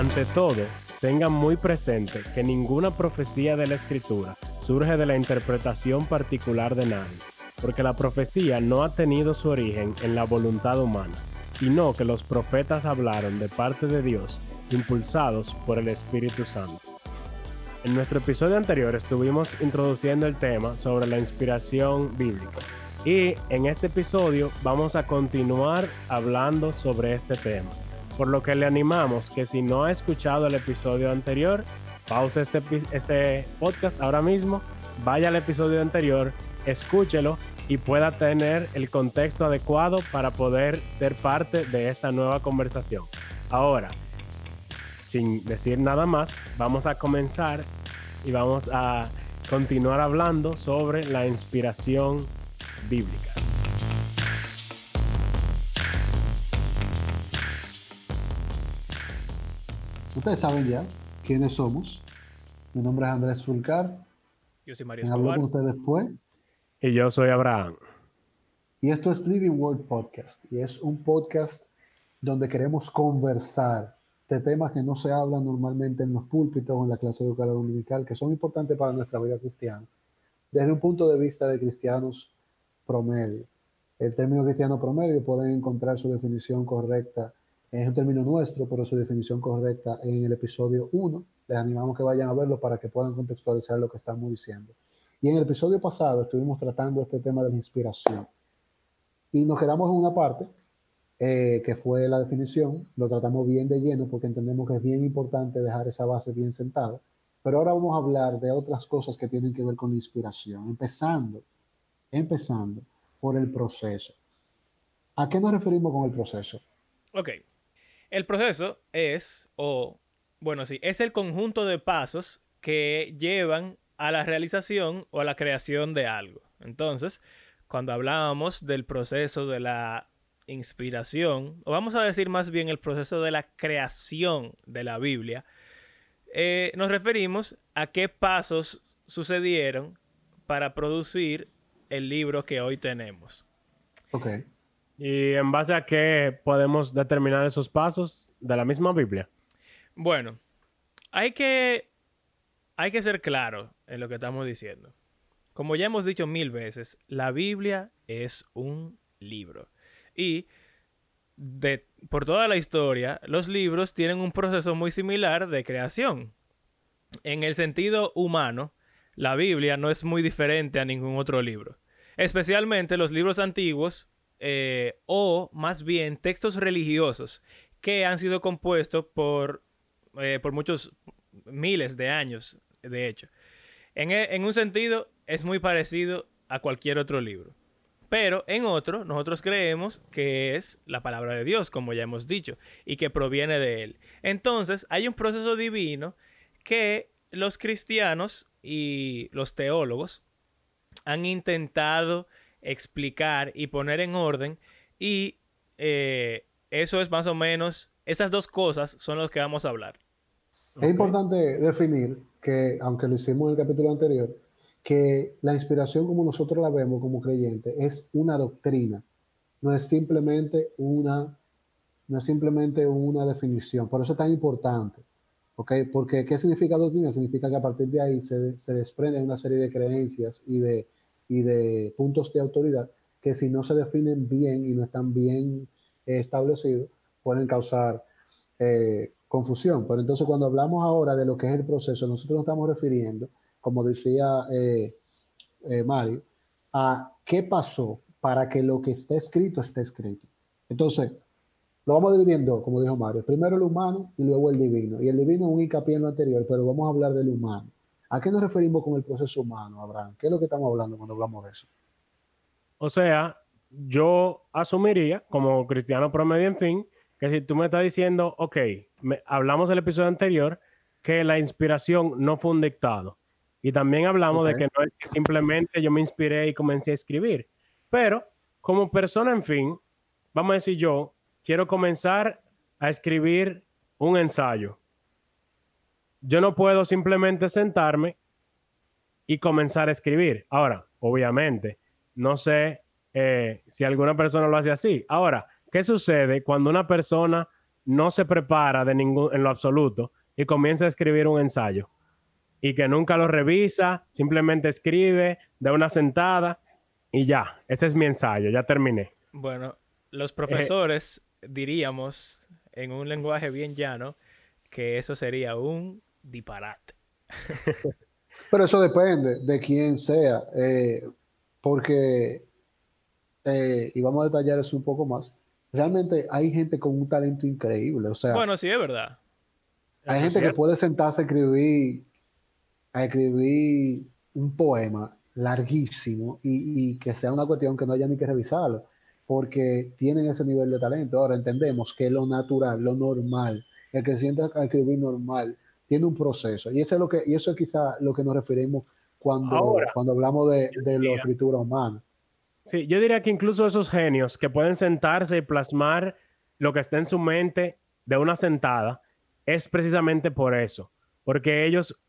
Ante todo, tengan muy presente que ninguna profecía de la escritura surge de la interpretación particular de nadie, porque la profecía no ha tenido su origen en la voluntad humana, sino que los profetas hablaron de parte de Dios, impulsados por el Espíritu Santo. En nuestro episodio anterior estuvimos introduciendo el tema sobre la inspiración bíblica y en este episodio vamos a continuar hablando sobre este tema, por lo que le animamos que si no ha escuchado el episodio anterior, pause este, este podcast ahora mismo, vaya al episodio anterior, escúchelo y pueda tener el contexto adecuado para poder ser parte de esta nueva conversación. Ahora, sin decir nada más, vamos a comenzar y vamos a continuar hablando sobre la inspiración bíblica. Ustedes saben ya quiénes somos. Mi nombre es Andrés Fulcar. Yo soy María Escobar. con ustedes fue. Y yo soy Abraham. Y esto es Living Word Podcast. Y es un podcast donde queremos conversar de temas que no se hablan normalmente en los púlpitos o en la clase educativa dominical, que son importantes para nuestra vida cristiana, desde un punto de vista de cristianos promedio. El término cristiano promedio pueden encontrar su definición correcta, es un término nuestro, pero su definición correcta en el episodio 1. Les animamos que vayan a verlo para que puedan contextualizar lo que estamos diciendo. Y en el episodio pasado estuvimos tratando este tema de la inspiración. Y nos quedamos en una parte eh, que fue la definición, lo tratamos bien de lleno porque entendemos que es bien importante dejar esa base bien sentada. Pero ahora vamos a hablar de otras cosas que tienen que ver con la inspiración, empezando, empezando por el proceso. ¿A qué nos referimos con el proceso? Ok. El proceso es, o, bueno, sí, es el conjunto de pasos que llevan a la realización o a la creación de algo. Entonces, cuando hablábamos del proceso de la inspiración, o vamos a decir más bien el proceso de la creación de la Biblia, eh, nos referimos a qué pasos sucedieron para producir el libro que hoy tenemos. Ok. ¿Y en base a qué podemos determinar esos pasos de la misma Biblia? Bueno, hay que, hay que ser claro en lo que estamos diciendo. Como ya hemos dicho mil veces, la Biblia es un libro. Y de, por toda la historia, los libros tienen un proceso muy similar de creación. En el sentido humano, la Biblia no es muy diferente a ningún otro libro. Especialmente los libros antiguos eh, o más bien textos religiosos que han sido compuestos por, eh, por muchos miles de años, de hecho. En, en un sentido, es muy parecido a cualquier otro libro. Pero en otro, nosotros creemos que es la palabra de Dios, como ya hemos dicho, y que proviene de Él. Entonces, hay un proceso divino que los cristianos y los teólogos han intentado explicar y poner en orden y eh, eso es más o menos, esas dos cosas son las que vamos a hablar. Es importante definir que, aunque lo hicimos en el capítulo anterior, que la inspiración como nosotros la vemos como creyentes es una doctrina, no es simplemente una, no es simplemente una definición. Por eso es tan importante. ¿okay? Porque ¿qué significa doctrina? Significa que a partir de ahí se, se desprende una serie de creencias y de, y de puntos de autoridad que si no se definen bien y no están bien eh, establecidos, pueden causar eh, confusión. Pero entonces cuando hablamos ahora de lo que es el proceso, nosotros nos estamos refiriendo como decía eh, Mario, a qué pasó para que lo que está escrito esté escrito. Entonces, lo vamos dividiendo, como dijo Mario, primero el humano y luego el divino. Y el divino es un hincapié en lo anterior, pero vamos a hablar del humano. ¿A qué nos referimos con el proceso humano, Abraham? ¿Qué es lo que estamos hablando cuando hablamos de eso? O sea, yo asumiría, como cristiano promedio, en fin, que si tú me estás diciendo, ok, hablamos del episodio anterior, que la inspiración no fue un dictado. Y también hablamos de que no es que simplemente yo me inspiré y comencé a escribir. Pero como persona, en fin, vamos a decir yo, quiero comenzar a escribir un ensayo. Yo no puedo simplemente sentarme y comenzar a escribir. Ahora, obviamente, no sé eh, si alguna persona lo hace así. Ahora, ¿qué sucede cuando una persona no se prepara de ningún, en lo absoluto y comienza a escribir un ensayo y que nunca lo revisa, simplemente escribe de una sentada y ya, ese es mi ensayo, ya terminé. Bueno, los profesores diríamos en un lenguaje bien llano que eso sería un disparate. Pero eso depende de quién sea, eh, porque, eh, y vamos a detallar eso un poco más, realmente hay gente con un talento increíble, o sea... Bueno, sí, es verdad. Hay gente que puede sentarse a escribir, a escribir un poema larguísimo y, que sea una cuestión que no haya ni que revisarlo, porque tienen ese nivel de talento. Ahora entendemos que lo natural, lo normal, el que se sienta a escribir normal, tiene un proceso. Y eso es, lo que, y eso es quizá lo que nos referimos cuando, cuando hablamos de, de la escritura humana. Sí, yo diría que incluso esos genios que pueden sentarse y plasmar lo que está en su mente de una sentada, es precisamente por eso, porque ellos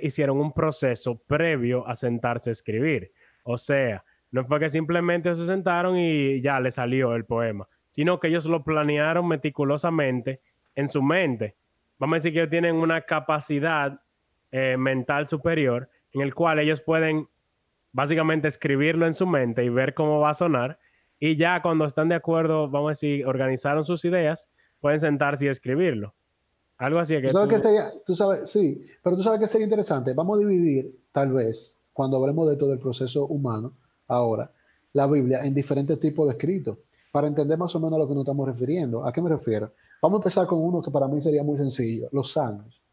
hicieron un proceso previo a sentarse a escribir. O sea, no fue que simplemente se sentaron y ya le salió el poema, sino que ellos lo planearon meticulosamente en su mente. Vamos a decir que ellos tienen una capacidad eh, mental superior en el cual ellos pueden básicamente escribirlo en su mente y ver cómo va a sonar. Y ya cuando están de acuerdo, vamos a decir, organizaron sus ideas, pueden sentarse y escribirlo. Algo así. Que ¿Tú sabes que sería, tú sabes, sí, pero tú sabes que sería interesante. Vamos a dividir, tal vez, cuando hablemos de todo el proceso humano, ahora, la Biblia en diferentes tipos de escritos, para entender más o menos a lo que nos estamos refiriendo. ¿A qué me refiero? Vamos a empezar con uno que para mí sería muy sencillo, los salmos.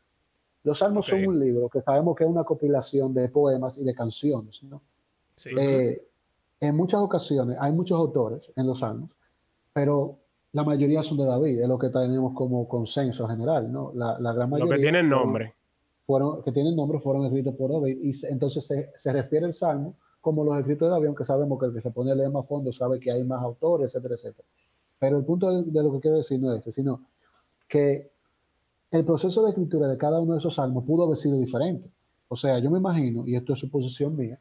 Los salmos son un libro que sabemos que es una compilación de poemas y de canciones, ¿no? Eh, en muchas ocasiones hay muchos autores en los salmos, pero la mayoría son de David, es lo que tenemos como consenso general, ¿no? La, la gran mayoría. Lo que tienen nombre. Fueron, que tienen nombre fueron escritos por David y entonces se, se, refiere el salmo como los escritos de David, aunque sabemos que el que se pone a leer más fondo sabe que hay más autores, etcétera, etcétera. Pero el punto de, lo que quiero decir no es ese, sino que el proceso de escritura de cada uno de esos salmos pudo haber sido diferente. O sea, yo me imagino, y esto es suposición mía,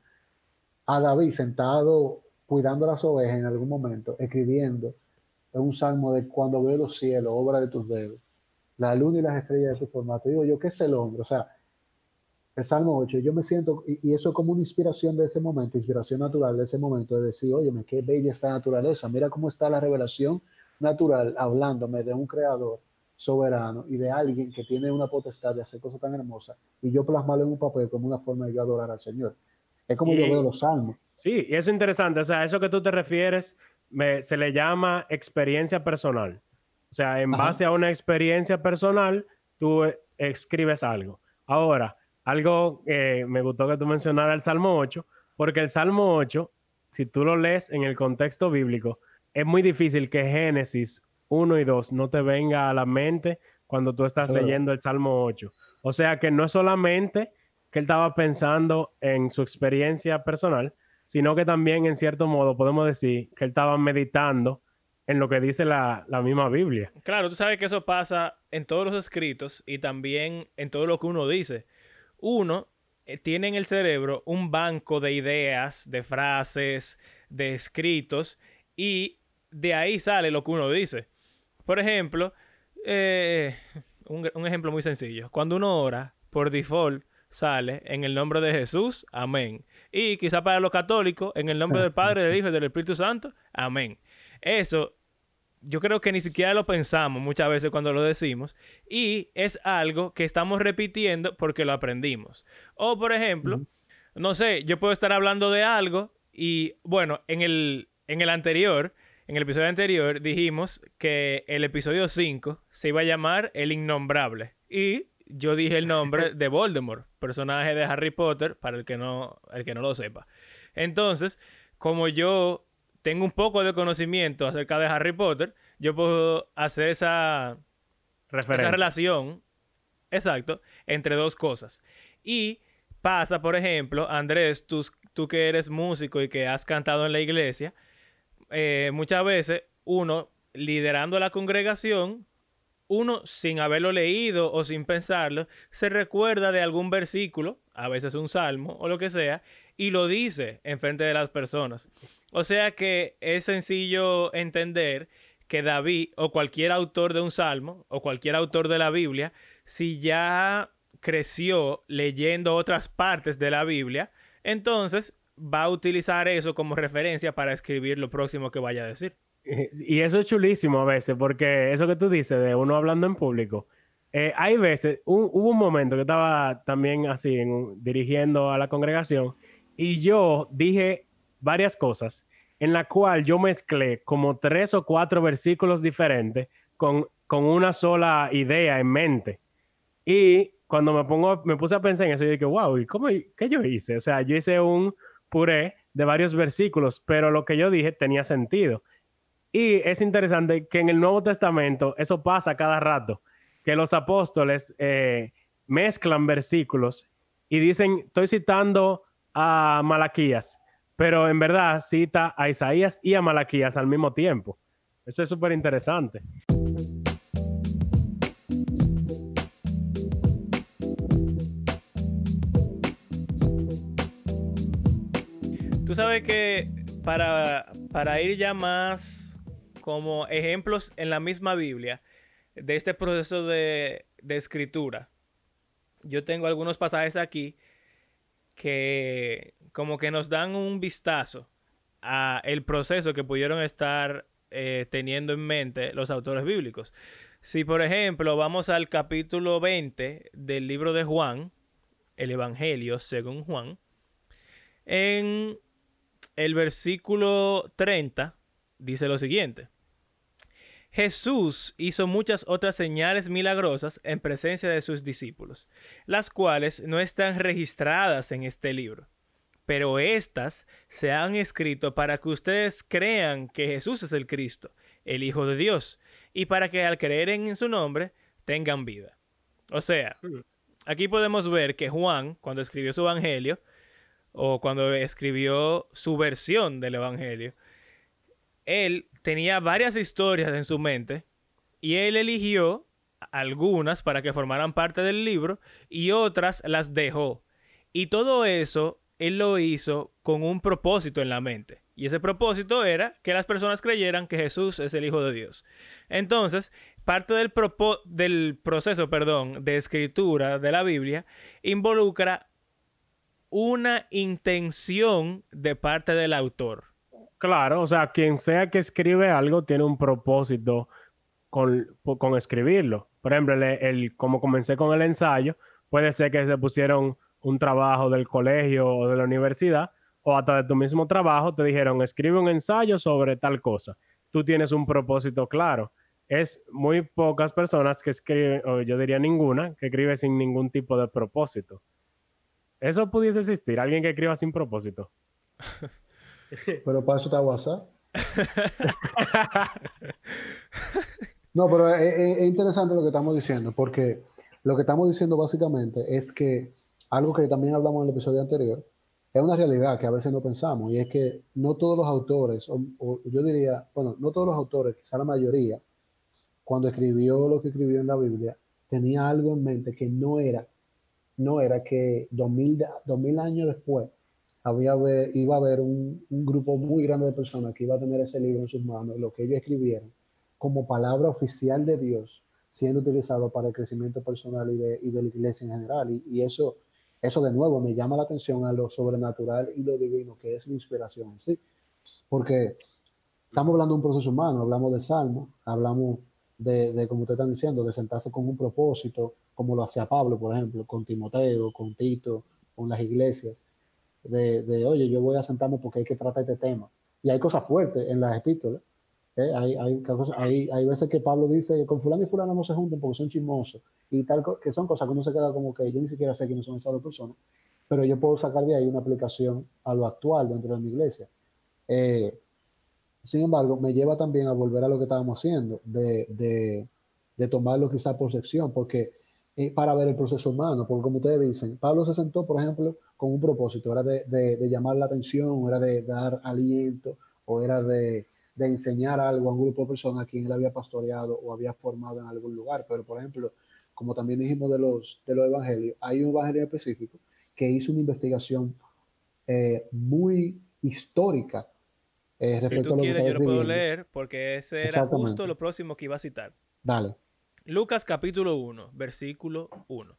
a David sentado cuidando las ovejas en algún momento, escribiendo un salmo de cuando veo los cielos, obra de tus dedos, la luna y las estrellas de tu formato. Digo yo, ¿qué es el hombre? O sea, el Salmo 8, yo me siento, y, eso como una inspiración de ese momento, inspiración natural de ese momento, de decir, oye, qué bella esta naturaleza, mira cómo está la revelación natural hablándome de un creador soberano y de alguien que tiene una potestad de hacer cosas tan hermosas, y yo plasmarlo en un papel como una forma de yo adorar al Señor. Es como yo veo los salmos. Sí, y eso es interesante. O sea, eso que tú te refieres se le llama experiencia personal. O sea, en base a una experiencia personal, tú eh, escribes algo. Ahora, algo que me gustó que tú mencionaras el Salmo 8, porque el Salmo 8, si tú lo lees en el contexto bíblico, es muy difícil que Génesis 1 y 2 no te venga a la mente cuando tú estás leyendo el Salmo 8. O sea que no es solamente que él estaba pensando en su experiencia personal, sino que también en cierto modo podemos decir que él estaba meditando en lo que dice la, misma Biblia. Claro, tú sabes que eso pasa en todos los escritos y también en todo lo que uno dice. Uno eh, tiene en el cerebro un banco de ideas, de frases, de escritos y de ahí sale lo que uno dice. Por ejemplo, eh, un, un ejemplo muy sencillo. Cuando uno ora, por default, sale en el nombre de Jesús, amén. Y quizá para los católicos, en el nombre del Padre, del Hijo y del Espíritu Santo, amén. Eso yo creo que ni siquiera lo pensamos muchas veces cuando lo decimos y es algo que estamos repitiendo porque lo aprendimos. O por ejemplo, no sé, yo puedo estar hablando de algo y bueno, en el, en el anterior, en el episodio anterior dijimos que el episodio 5 se iba a llamar El Innombrable y yo dije el nombre de Voldemort, personaje de Harry Potter, para el que no, el que no lo sepa. Entonces, como yo tengo un poco de conocimiento acerca de Harry Potter, yo puedo hacer esa, esa relación, exacto, entre dos cosas. Y pasa, por ejemplo, Andrés, tú, tú que eres músico y que has cantado en la iglesia, eh, muchas veces uno liderando la congregación uno sin haberlo leído o sin pensarlo, se recuerda de algún versículo, a veces un salmo o lo que sea, y lo dice en frente de las personas. O sea que es sencillo entender que David o cualquier autor de un salmo o cualquier autor de la Biblia, si ya creció leyendo otras partes de la Biblia, entonces va a utilizar eso como referencia para escribir lo próximo que vaya a decir. Y eso es chulísimo a veces, porque eso que tú dices de uno hablando en público, eh, hay veces, hubo un momento que estaba también así, dirigiendo a la congregación, y yo dije varias cosas en la cual yo mezclé como tres o cuatro versículos diferentes con, con una sola idea en mente. Y cuando me pongo, me puse a pensar en eso, yo dije, wow, ¿y cómo, qué yo hice? O sea, yo hice un puré de varios versículos, pero lo que yo dije tenía sentido. Y es interesante que en el Nuevo Testamento eso pasa cada rato, que los apóstoles eh, mezclan versículos y dicen, estoy citando a Malaquías, pero en verdad cita a Isaías y a Malaquías al mismo tiempo. Eso es súper interesante. Tú sabes que para, para ir ya más como ejemplos en la misma Biblia de este proceso de, de escritura, yo tengo algunos pasajes aquí que como que nos dan un vistazo a el proceso que pudieron estar eh, teniendo en mente los autores bíblicos. Si por ejemplo vamos al capítulo 20 del libro de Juan, el Evangelio según Juan, en el versículo 30 dice lo siguiente. Jesús hizo muchas otras señales milagrosas en presencia de sus discípulos, las cuales no están registradas en este libro. Pero estas se han escrito para que ustedes crean que Jesús es el Cristo, el Hijo de Dios, y para que al creer en su nombre tengan vida. O sea, mm. aquí podemos ver que Juan, cuando escribió su Evangelio, o cuando escribió su versión del Evangelio, él tenía varias historias en su mente y él eligió algunas para que formaran parte del libro y otras las dejó. Y todo eso él lo hizo con un propósito en la mente. Y ese propósito era que las personas creyeran que Jesús es el Hijo de Dios. Entonces, parte del, del proceso perdón, de escritura de la Biblia involucra una intención de parte del autor. Claro, o sea, quien sea que escribe algo tiene un propósito con, con escribirlo. Por ejemplo, el, como comencé con el ensayo, puede ser que se pusieron un trabajo del colegio o de la universidad, o hasta de tu mismo trabajo, te dijeron, escribe un ensayo sobre tal cosa. Tú tienes un propósito claro. Es muy pocas personas que escriben, o yo diría ninguna, que escribe sin ningún tipo de propósito. Eso pudiese existir, alguien que escriba sin propósito. Pero para eso está WhatsApp. no, pero es, interesante lo que estamos diciendo, porque lo que estamos diciendo básicamente es que algo que también hablamos en el episodio anterior, es una realidad que a veces no pensamos, y es que no todos los autores, o, yo diría, bueno, no todos los autores, quizá la mayoría, cuando escribió lo que escribió en la Biblia, tenía algo en mente que no era, no era que dos mil, años después había, iba a haber un, grupo muy grande de personas que iba a tener ese libro en sus manos, lo que ellos escribieron, como palabra oficial de Dios, siendo utilizado para el crecimiento personal y de, y de la iglesia en general. Y, y, eso, eso de nuevo me llama la atención a lo sobrenatural y lo divino, que es la inspiración en sí. Porque estamos hablando de un proceso humano, hablamos de salmo, hablamos de, de, como ustedes están diciendo, de sentarse con un propósito, como lo hacía Pablo, por ejemplo, con Timoteo, con Tito, con las iglesias de, oye, yo voy a sentarme porque hay que tratar este tema. Y hay cosas fuertes en las epístolas. ¿eh? Hay, hay, hay, hay, veces que Pablo dice que con fulano y fulano no se junten porque son chismosos. Y tal, que son cosas que uno se queda como que yo ni siquiera sé quiénes son esas dos personas. Pero yo puedo sacar de ahí una aplicación a lo actual dentro de mi iglesia. Eh, sin embargo, me lleva también a volver a lo que estábamos haciendo, de, de, de tomarlo quizás por sección, porque eh, para ver el proceso humano, porque como ustedes dicen, Pablo se sentó, por ejemplo, con un propósito, era de, de, llamar la atención, era de dar aliento, o era de, de, enseñar algo a un grupo de personas a quien él había pastoreado o había formado en algún lugar. Pero, por ejemplo, como también dijimos de los, de los evangelios, hay un evangelio específico que hizo una investigación eh, muy histórica Eh, si tú quieres, yo lo puedo leer porque ese era justo lo próximo que iba a citar. Dale. Lucas capítulo 1, versículo 1.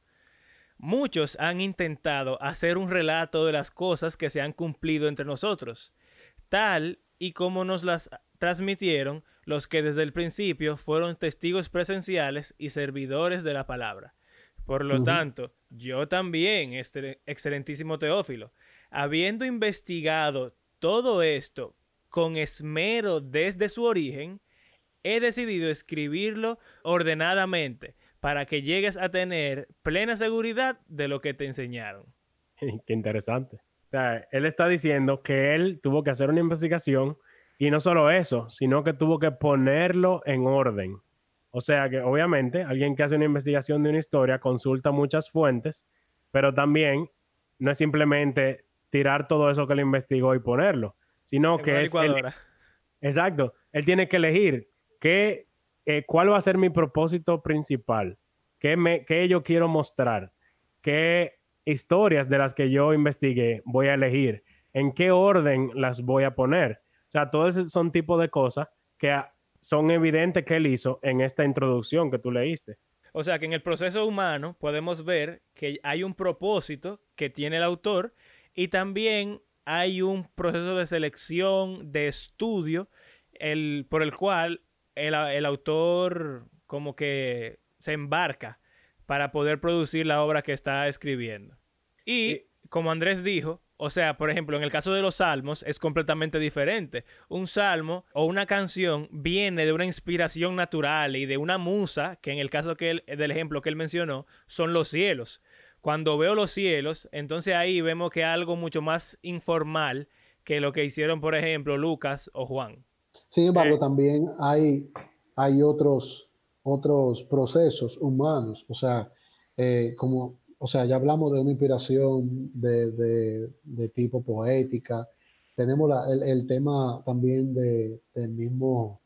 Muchos han intentado hacer un relato de las cosas que se han cumplido entre nosotros, tal y como nos las transmitieron los que desde el principio fueron testigos presenciales y servidores de la palabra. Por lo tanto, yo también, este excelentísimo Teófilo, habiendo investigado todo esto con esmero desde su origen, he decidido escribirlo ordenadamente para que llegues a tener plena seguridad de lo que te enseñaron. Qué interesante. él está diciendo que él tuvo que hacer una investigación y no solo eso, sino que tuvo que ponerlo en orden. O sea que obviamente alguien que hace una investigación de una historia consulta muchas fuentes, pero también no es simplemente tirar todo eso que le investigó y ponerlo, sino que es... exacto, él tiene que elegir qué, eh, cuál va a ser mi propósito principal, qué, me, qué yo quiero mostrar, qué historias de las que yo investigué voy a elegir, en qué orden las voy a poner. O sea, todos son tipos de cosas que son evidentes que él hizo en esta introducción que tú leíste. O sea que en el proceso humano podemos ver que hay un propósito que tiene el autor y también hay un proceso de selección, de estudio, el, por el cual el, el autor como que se embarca para poder producir la obra que está escribiendo. Y como Andrés dijo, o sea, por ejemplo, en el caso de los salmos es completamente diferente. Un salmo o una canción viene de una inspiración natural y de una musa, que en el caso que del ejemplo que él mencionó, son los cielos. Cuando veo los cielos, entonces ahí vemos que algo mucho más informal que lo que hicieron, por ejemplo, Lucas o Juan. Sin embargo, eh, también hay, hay otros, otros procesos humanos, o sea, eh, como o sea, ya hablamos de una inspiración de, tipo poética. Tenemos el, tema también de, del mismo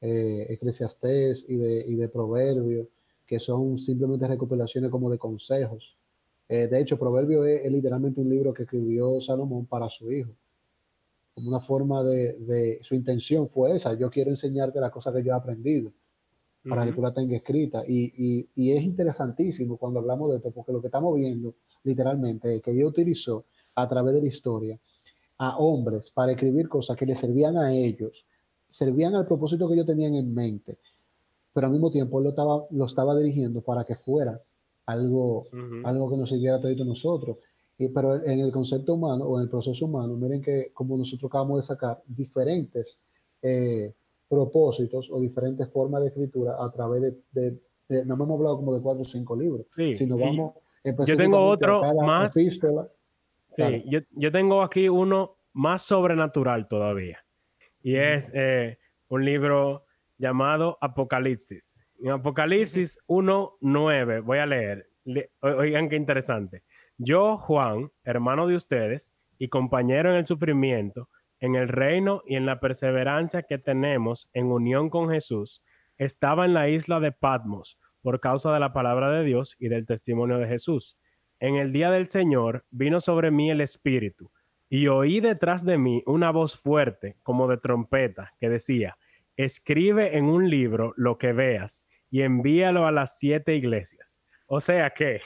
eh, Eclesiastés y de, y de Proverbios, que son simplemente recopilaciones como de consejos. Eh, de hecho, Proverbio es, literalmente un libro que escribió Salomón para su hijo. Como una forma de, su intención fue esa, yo quiero enseñarte las cosas que yo he aprendido para que tú la tengas escrita. Y, es interesantísimo cuando hablamos de esto, porque lo que estamos viendo literalmente es que Dios utilizó a través de la historia a hombres para escribir cosas que le servían a ellos, servían al propósito que ellos tenían en mente, pero al mismo tiempo él lo estaba, lo estaba dirigiendo para que fuera algo, algo que nos sirviera a todos nosotros. Y, pero en el concepto humano o en el proceso humano, miren que como nosotros acabamos de sacar diferentes eh, propósitos o diferentes formas de escritura a través de, no hemos hablado como de cuatro o cinco libros, sí, sino vamos yo tengo otro más sí, yo, yo, tengo aquí uno más sobrenatural todavía y es eh, un libro llamado Apocalipsis. En Apocalipsis 1.9, voy a leer. oigan qué interesante. Yo, Juan, hermano de ustedes y compañero en el sufrimiento, en el reino y en la perseverancia que tenemos en unión con Jesús, estaba en la isla de Patmos por causa de la palabra de Dios y del testimonio de Jesús. En el día del Señor vino sobre mí el Espíritu, y oí detrás de mí una voz fuerte, como de trompeta, que decía, escribe en un libro lo que veas y envíalo a las siete iglesias. O sea que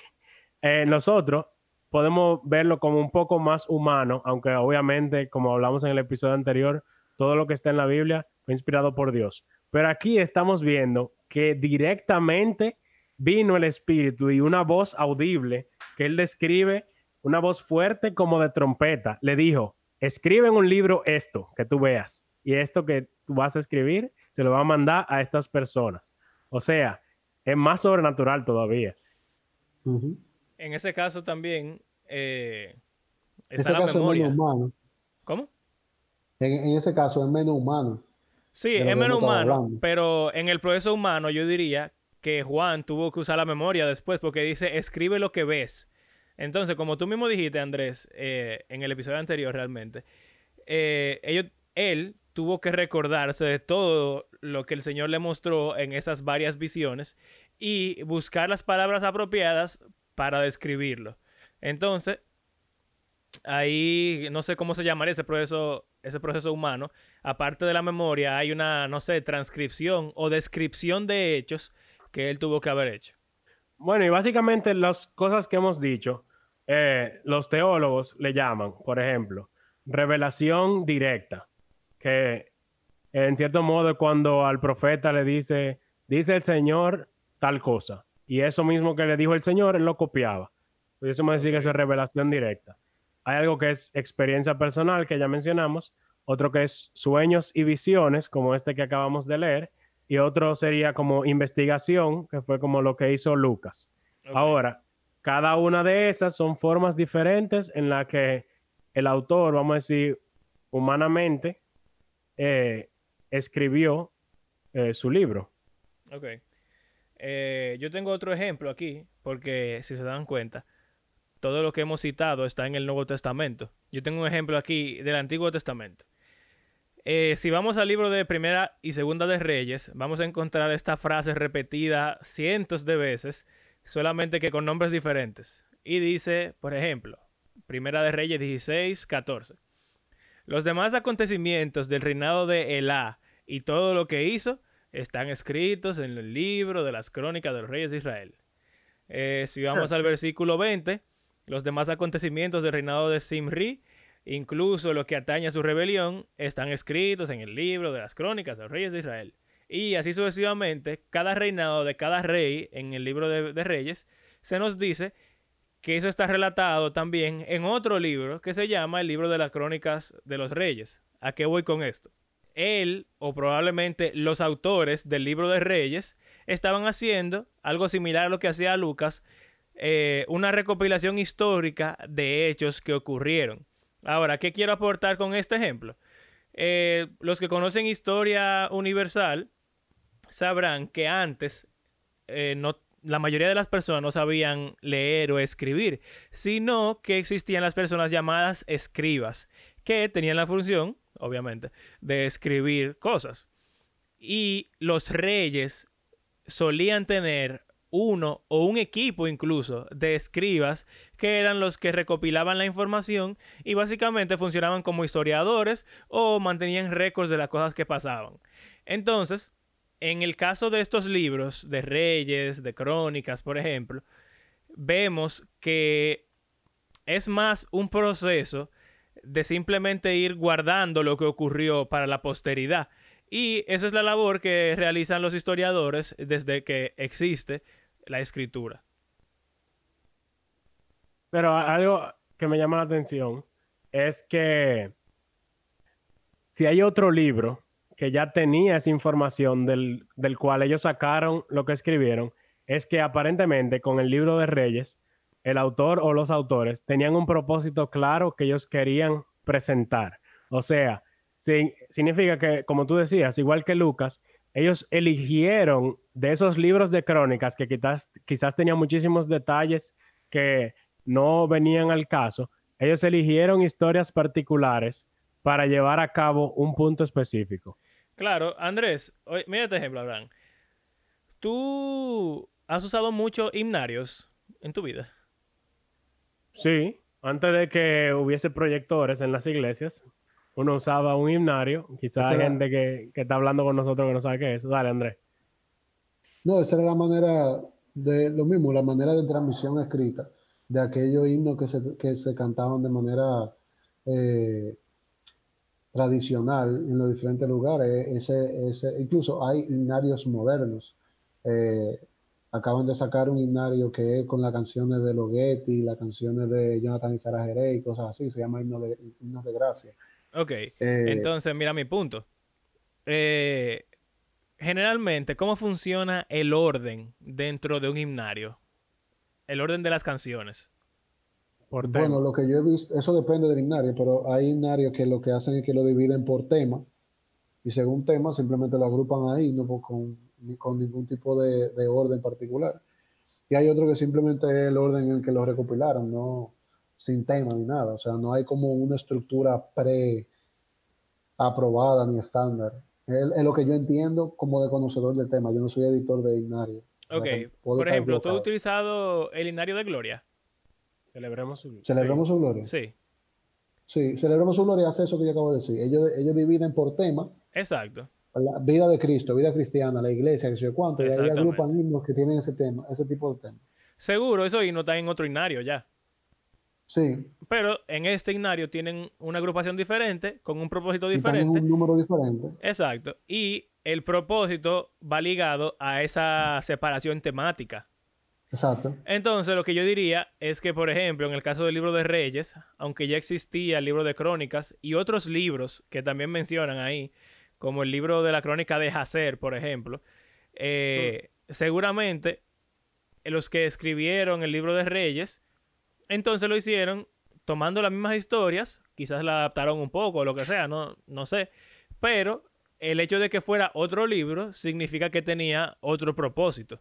eh, nosotros podemos verlo como un poco más humano, aunque obviamente, como hablamos en el episodio anterior, todo lo que está en la Biblia fue inspirado por Dios. Pero aquí estamos viendo que directamente vino el Espíritu y una voz audible que él describe, una voz fuerte como de trompeta, le dijo, escribe en un libro esto que tú veas y esto que tú vas a escribir se lo va a mandar a estas personas. O sea, es más sobrenatural todavía en ese caso también eh, está la memoria. humano. ¿Cómo? En, ese caso es menos humano. Sí, es menos humano, pero en el proceso humano yo diría que Juan tuvo que usar la memoria después porque dice, escribe lo que ves. Entonces, como tú mismo dijiste, Andrés, eh, en el episodio anterior realmente, eh, ellos, él tuvo que recordarse de todo lo que el Señor le mostró en esas varias visiones y buscar las palabras apropiadas para describirlo. Entonces, ahí no sé cómo se llamaría ese proceso, ese proceso humano. Aparte de la memoria, hay una, no sé, transcripción o descripción de hechos que él tuvo que haber hecho. Bueno, y básicamente las cosas que hemos dicho, eh, los teólogos le llaman, por ejemplo, revelación directa, que en cierto modo cuando al profeta le dice, dice el Señor tal cosa, y eso mismo que le dijo el Señor, él lo copiaba. Pudiésemos decir que eso es revelación directa. Hay algo que es experiencia personal, que ya mencionamos, otro que es sueños y visiones, como este que acabamos de leer, y otro sería como investigación, que fue como lo que hizo Lucas. Ahora, cada una de esas son formas diferentes en las que el autor, vamos a decir, humanamente, eh, escribió eh, su libro. Ok. Eh, yo tengo otro ejemplo aquí, porque si se dan cuenta, todo lo que hemos citado está en el Nuevo Testamento. Yo tengo un ejemplo aquí del Antiguo Testamento. Eh, si vamos al libro de Primera y Segunda de Reyes, vamos a encontrar esta frase repetida cientos de veces, solamente que con nombres diferentes. Y dice, por ejemplo, Primera de Reyes 16, 14. Los demás acontecimientos del reinado de Elá y todo lo que hizo están escritos en el libro de las crónicas de los reyes de Israel. Eh, si vamos al versículo 20, los demás acontecimientos del reinado de Simri Incluso lo que atañe a su rebelión están escritos en el libro de las crónicas de los reyes de Israel. Y así sucesivamente, cada reinado de cada rey en el libro de, reyes se nos dice que eso está relatado también en otro libro que se llama el libro de las crónicas de los reyes. ¿A qué voy con esto? Él, o probablemente los autores del libro de reyes, estaban haciendo algo similar a lo que hacía Lucas, eh, una recopilación histórica de hechos que ocurrieron. Ahora, ¿qué quiero aportar con este ejemplo? Eh, los que conocen historia universal sabrán que antes eh, la mayoría de las personas no sabían leer o escribir, sino que existían las personas llamadas escribas, que tenían la función, obviamente, de escribir cosas. Y los reyes solían tener uno o un equipo incluso de escribas que eran los que recopilaban la información y básicamente funcionaban como historiadores o mantenían récords de las cosas que pasaban. Entonces, en el caso de estos libros de reyes, de crónicas, por ejemplo, vemos que es más un proceso de simplemente ir guardando lo que ocurrió para la posteridad. Y eso es la labor que realizan los historiadores desde que existe la escritura. Pero algo que me llama la atención es que si hay otro libro que ya tenía esa información del, del, cual ellos sacaron lo que escribieron, es que aparentemente con el libro de Reyes, el autor o los autores tenían un propósito claro que ellos querían presentar. O sea, significa que, como tú decías, igual que Lucas, ellos eligieron de esos libros de crónicas que quizás, tenían muchísimos detalles que no venían al caso, ellos eligieron historias particulares para llevar a cabo un punto específico. Claro, Andrés, mira este ejemplo, Abraham. ¿Tú has usado muchos himnarios en tu vida? Sí, antes de que hubiese proyectores en las iglesias, uno usaba un himnario. Quizás hay gente que, está hablando con nosotros que no sabe qué es eso. Dale, Andrés. No, esa era la manera de lo mismo, la manera de transmisión escrita de aquellos himnos que se, que se cantaban de manera eh, tradicional en los diferentes lugares. Ese, ese, incluso hay himnarios modernos. Eh, acaban de sacar un himnario que es con las canciones de Logetti, las canciones de Jonathan y Sarah Jerez y cosas así. Se llama Himnos de, himnos de Gracia. Ok, eh, entonces mira mi punto. Eh, generalmente, ¿cómo funciona el orden dentro de un himnario? El orden de las canciones. bueno, lo que yo he visto, eso depende del himnario, pero hay himnarios que lo que hacen es que lo dividen por tema y según tema simplemente lo agrupan ahí, no con, con ningún tipo de, de, orden particular. Y hay otro que simplemente es el orden en el que lo recopilaron, no, sin tema ni nada. O sea, no hay como una estructura pre aprobada ni estándar. Es, lo que yo entiendo como de conocedor del tema. Yo no soy editor de Ignario. Ok. Por ejemplo, ¿tú has utilizado el Ignario de Gloria? Celebremos su gloria. ¿Celebremos su gloria? Sí. Sí, celebramos su gloria, hace eso que yo acabo de decir. Ellos, ellos dividen por tema. Exacto. La vida de Cristo, vida cristiana, la iglesia, que sé yo cuánto, y ahí agrupan himnos que tienen ese tema, ese tipo de tema. Seguro, eso no está en otro inario ya. Sí. Pero en este inario tienen una agrupación diferente, con un propósito diferente. un número diferente. Exacto. Y el propósito va ligado a esa separación temática. Exacto. Entonces, lo que yo diría es que, por ejemplo, en el caso del libro de Reyes, aunque ya existía el libro de Crónicas y otros libros que también mencionan ahí, como el libro de la Crónica de Hacer, por ejemplo, eh, seguramente los que escribieron el libro de Reyes, entonces lo hicieron tomando las mismas historias, quizás la adaptaron un poco, o lo que sea, no, no sé, pero el hecho de que fuera otro libro significa que tenía otro propósito.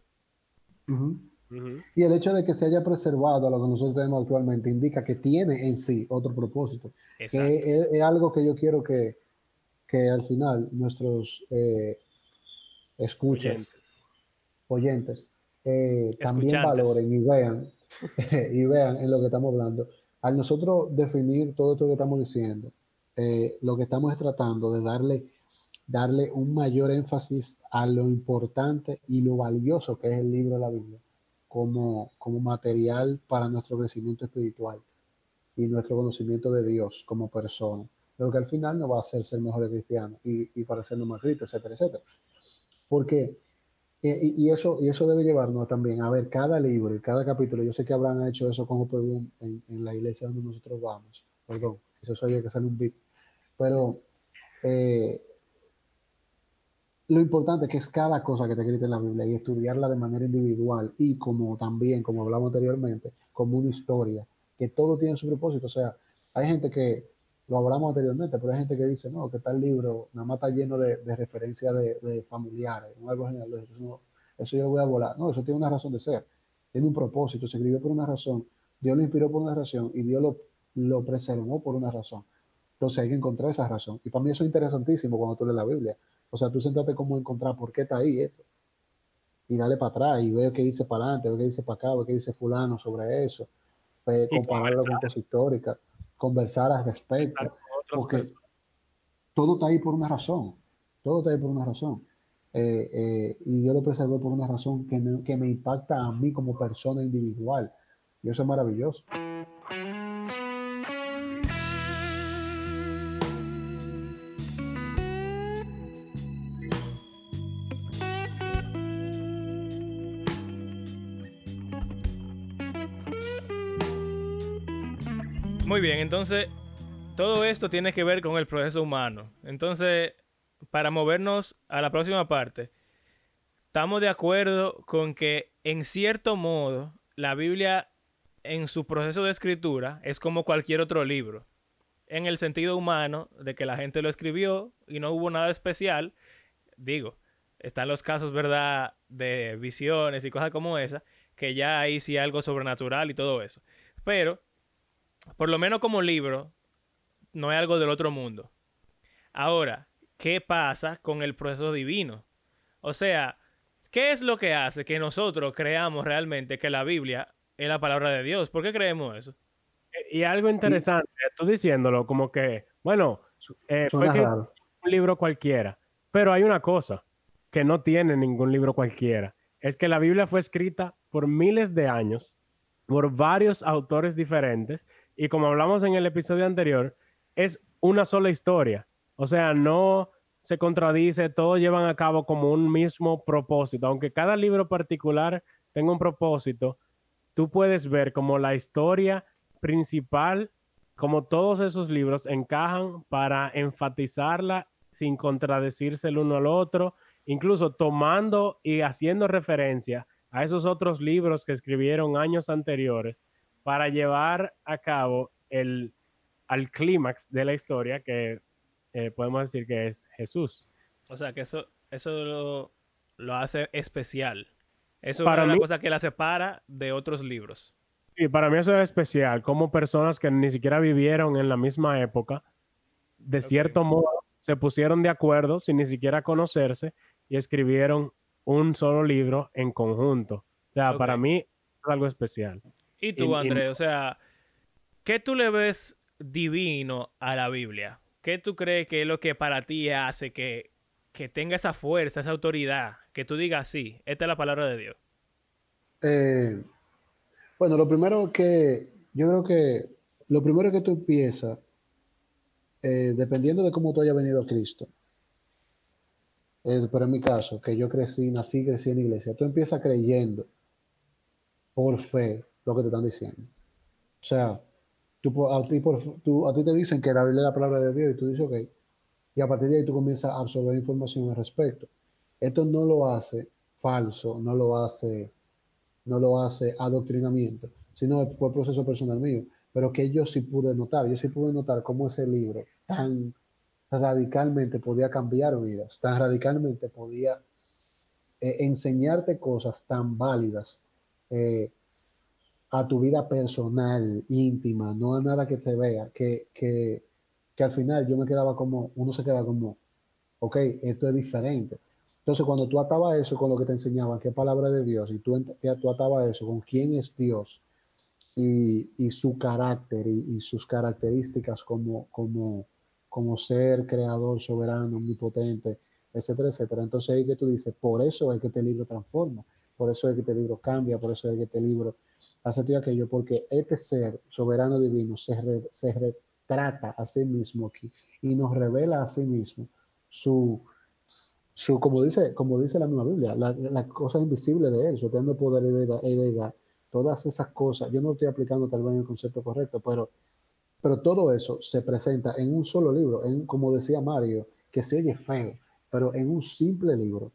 Y el hecho de que se haya preservado lo que nosotros tenemos actualmente indica que tiene en sí otro propósito. Que es, algo que yo quiero que, al final nuestros eh, escuchas, oyentes, eh, también valoren y vean, y vean en lo que estamos hablando. Al nosotros definir todo esto que estamos diciendo, eh, lo que estamos tratando de darle darle un mayor énfasis a lo importante y lo valioso que es el libro de la Biblia como, como material para nuestro crecimiento espiritual y nuestro conocimiento de Dios como persona. Lo que al final nos va a hacer ser mejores cristianos y, y para sernos más ricos, etcétera, etcétera. Porque, eh, y, eso, y eso debe llevarnos también a ver cada libro y cada capítulo. Yo sé que habrán hecho eso con en, en la iglesia donde nosotros vamos. Perdón, eso soy que sale un bit. Pero eh, lo importante es que es cada cosa que te escrita en la Biblia y estudiarla de manera individual y como también, como hablamos anteriormente, como una historia, que todo tiene su propósito. O sea, hay gente que, lo hablamos anteriormente, pero hay gente que dice, no, que tal libro nada más está lleno de, de referencias de, familiares, algo genial. eso yo lo voy a volar. No, eso tiene una razón de ser, tiene un propósito, se escribió por una razón, Dios lo inspiró por una razón y Dios lo, lo preservó por una razón. Entonces hay que encontrar esa razón. Y para mí eso es interesantísimo cuando tú lees la Biblia. O sea, tú sentarte como encontrar por qué está ahí esto. Y dale para atrás y ve qué dice para adelante, ve qué dice para acá, ve qué dice fulano sobre eso. compararlo con cosas históricas, conversar al respecto. Porque todo está ahí por una razón. Todo está ahí por una razón. Eh, eh, y Dios lo preservó por una razón que que me impacta a mí como persona individual. Y eso es maravilloso. Bien, entonces todo esto tiene que ver con el proceso humano. Entonces, para movernos a la próxima parte, estamos de acuerdo con que en cierto modo la Biblia en su proceso de escritura es como cualquier otro libro. En el sentido humano de que la gente lo escribió y no hubo nada especial, digo, están los casos, ¿verdad?, de visiones y cosas como esa, que ya hay sí algo sobrenatural y todo eso. Pero por lo menos como libro, no es algo del otro mundo. Ahora, ¿qué pasa con el proceso divino? O sea, ¿qué es lo que hace que nosotros creamos realmente que la Biblia es la palabra de Dios? ¿Por qué creemos eso? Y algo interesante, tú diciéndolo como que, bueno, eh, fue que un libro cualquiera, pero hay una cosa que no tiene ningún libro cualquiera, es que la Biblia fue escrita por miles de años por varios autores diferentes y como hablamos en el episodio anterior, es una sola historia. O sea, no se contradice, todos llevan a cabo como un mismo propósito. Aunque cada libro particular tenga un propósito, tú puedes ver como la historia principal, como todos esos libros encajan para enfatizarla sin contradecirse el uno al otro, incluso tomando y haciendo referencia a esos otros libros que escribieron años anteriores para llevar a cabo el, al clímax de la historia que eh, podemos decir que es Jesús. O sea, que eso, eso lo, hace especial. Eso para es una cosa que la separa de otros libros. Y para mí eso es especial, como personas que ni siquiera vivieron en la misma época, de cierto modo se pusieron de acuerdo sin ni siquiera conocerse y escribieron un solo libro en conjunto. O sea, para mí es algo especial. ¿Y tú, André? O sea, ¿qué tú le ves divino a la Biblia? ¿Qué tú crees que es lo que para ti hace que, que tenga esa fuerza, esa autoridad, que tú digas, sí, esta es la palabra de Dios? Eh, bueno, lo primero que yo creo que lo primero que tú empiezas, eh, dependiendo de cómo tú hayas venido a Cristo, eh, pero en mi caso, que yo crecí, nací, crecí en iglesia, tú empiezas creyendo por fe lo que te están diciendo. O sea, a ti te dicen que la Biblia es la palabra de Dios y tú dices, ok, y a partir de ahí tú comienzas a absorber información al respecto. Esto no lo hace falso, no lo hace, no lo hace adoctrinamiento, sino fue el proceso personal mío, pero que yo sí pude notar, yo sí pude notar cómo ese libro tan radicalmente podía cambiar vidas, tan radicalmente podía eh, enseñarte cosas tan válidas eh, a tu vida personal, íntima, no a nada que te vea, que, que, que al final yo me quedaba como, uno se queda como, ok, esto es diferente. Entonces, cuando tú atabas eso con lo que te enseñaban, es palabra de Dios, y tú, tú atabas eso con quién es Dios y, y su carácter y, y, sus características como, como, como ser creador, soberano, omnipotente, etcétera, etcétera. Entonces ahí que tú dices, por eso es que este libro transforma, por eso es que este libro cambia, por eso es que este libro hace todo aquello, porque este ser soberano divino se, se retrata a sí mismo aquí y nos revela a sí mismo su, su como, dice, como dice la misma Biblia, las la cosas invisibles de él, su eterno poder y deidad, todas esas cosas, yo no estoy aplicando tal vez el concepto correcto, pero pero todo eso se presenta en un solo libro, en, como decía Mario, que se oye feo, pero en un simple libro,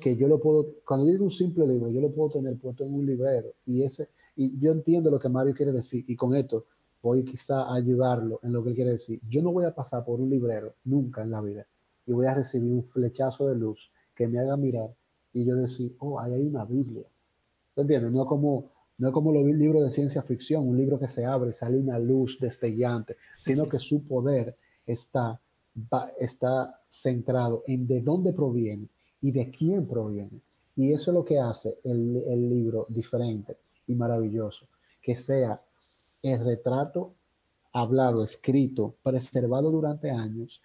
que yo lo puedo, cuando digo un simple libro, yo lo puedo tener puesto en un librero y ese, y yo entiendo lo que Mario quiere decir y con esto voy quizá a ayudarlo en lo que él quiere decir. Yo no voy a pasar por un librero nunca en la vida y voy a recibir un flechazo de luz que me haga mirar y yo decir, oh, ahí hay una Biblia. ¿Entiendes? No como no como lo vi el libro de ciencia ficción, un libro que se abre, sale una luz destellante, sino que su poder está, está centrado en de dónde proviene y de quién proviene. Y eso es lo que hace el, libro diferente y maravilloso, que sea el retrato hablado, escrito, preservado durante años,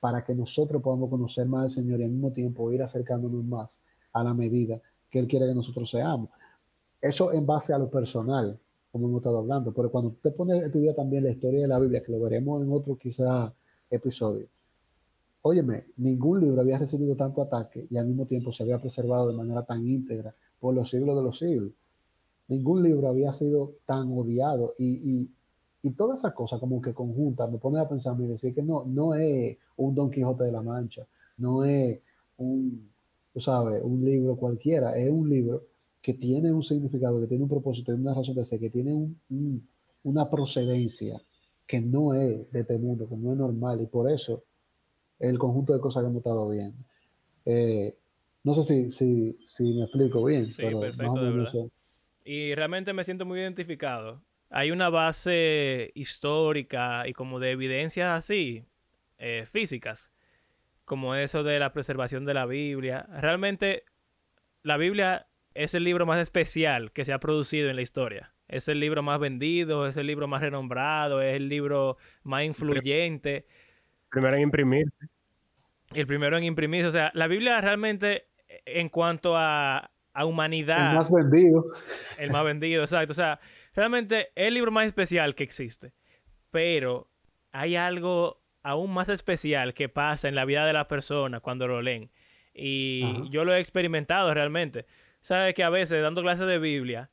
para que nosotros podamos conocer más al Señor y al mismo tiempo ir acercándonos más a la medida que Él quiere que nosotros seamos. Eso en base a lo personal, como hemos estado hablando, pero cuando usted pone a estudiar también la historia de la Biblia, que lo veremos en otro quizá episodio, óyeme, ningún libro había recibido tanto ataque y al mismo tiempo se había preservado de manera tan íntegra por los siglos de los siglos. Ningún libro había sido tan odiado y, y, y toda esa cosa como que conjunta me pone a pensar y decir que no, no es un Don Quijote de la Mancha, no es un, tú sabes, un libro cualquiera, es un libro que tiene un significado, que tiene un propósito, tiene una razón de ser, que tiene un, una procedencia que no es de este mundo, que no es normal, y por eso el conjunto de cosas que hemos estado viendo. Eh, no sé si, si, si, me explico bien, sí, pero perfecto, Y realmente me siento muy identificado. Hay una base histórica y como de evidencias así, eh, físicas, como eso de la preservación de la Biblia. Realmente la Biblia es el libro más especial que se ha producido en la historia. Es el libro más vendido, es el libro más renombrado, es el libro más influyente. Primero en imprimirse. El primero en imprimirse. O sea, la Biblia realmente, en cuanto a, a humanidad. El más vendido. El más vendido, exacto. O sea, realmente es el libro más especial que existe. Pero hay algo aún más especial que pasa en la vida de la persona cuando lo leen. Y yo lo he experimentado realmente sabes que a veces dando clases de Biblia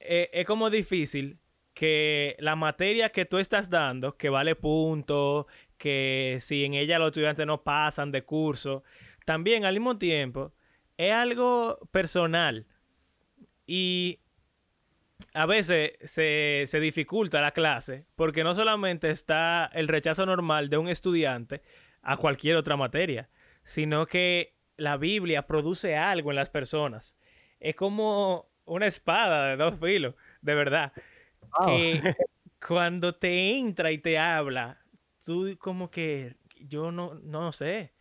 eh, es como difícil que la materia que tú estás dando, que vale punto, que si en ella los estudiantes no pasan de curso, también al mismo tiempo es algo personal. Y a veces se, se, dificulta la clase porque no solamente está el rechazo normal de un estudiante a cualquier otra materia, sino que la Biblia produce algo en las personas. Es como una espada de dos filos, de verdad. Que cuando te entra y te habla, tú como que yo no, no sé.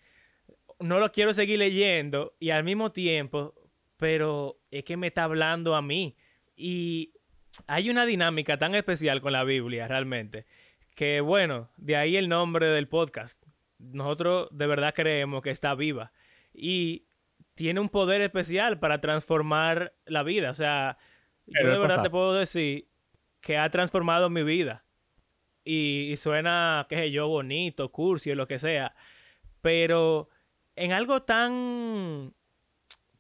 No lo quiero seguir leyendo y al mismo tiempo, pero es que me está hablando a mí. Y hay una dinámica tan especial con la Biblia, realmente, que bueno, de ahí el nombre del podcast. Nosotros de verdad creemos que está viva y tiene un poder especial para transformar la vida. O sea, yo de verdad te puedo decir que ha transformado mi vida. Y, suena, qué sé yo, bonito, cursi lo que sea. Pero en algo tan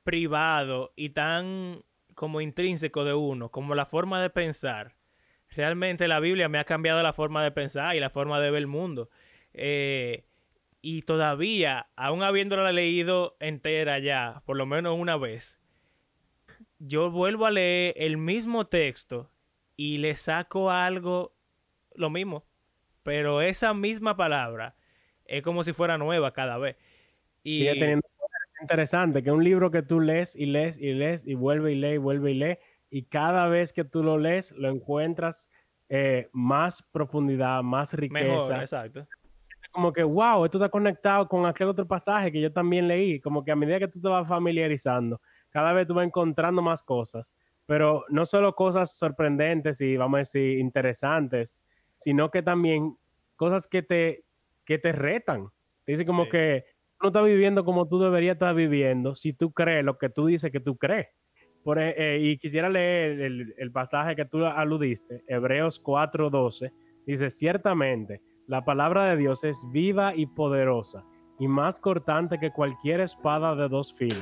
privado y tan como intrínseco de uno, como la forma de pensar, realmente la Biblia me ha cambiado la forma de pensar y la forma de ver el mundo. Eh, y todavía, aún habiéndola leído entera ya, por lo menos una vez, yo vuelvo a leer el mismo texto y le saco algo, lo mismo, pero esa misma palabra es como si fuera nueva cada vez. Y teniendo interesante, que un libro que tú lees y lees y lees y vuelve y lee y vuelve y lee, y cada vez que tú lo lees lo encuentras eh, más profundidad, más riqueza. Mejor, exacto. Como que, wow, esto está conectado con aquel otro pasaje que yo también leí. Como que a medida que tú te vas familiarizando, cada vez tú vas encontrando más cosas. Pero no solo cosas sorprendentes y, vamos a decir, interesantes, sino que también cosas que te, que te retan. Dice como que no estás viviendo como tú deberías estar viviendo si tú crees lo que tú dices que tú crees. Por, e, eh, y quisiera leer el, el, pasaje que tú aludiste, Hebreos 4:12. Dice, ciertamente, la palabra de Dios es viva y poderosa, y más cortante que cualquier espada de dos filos.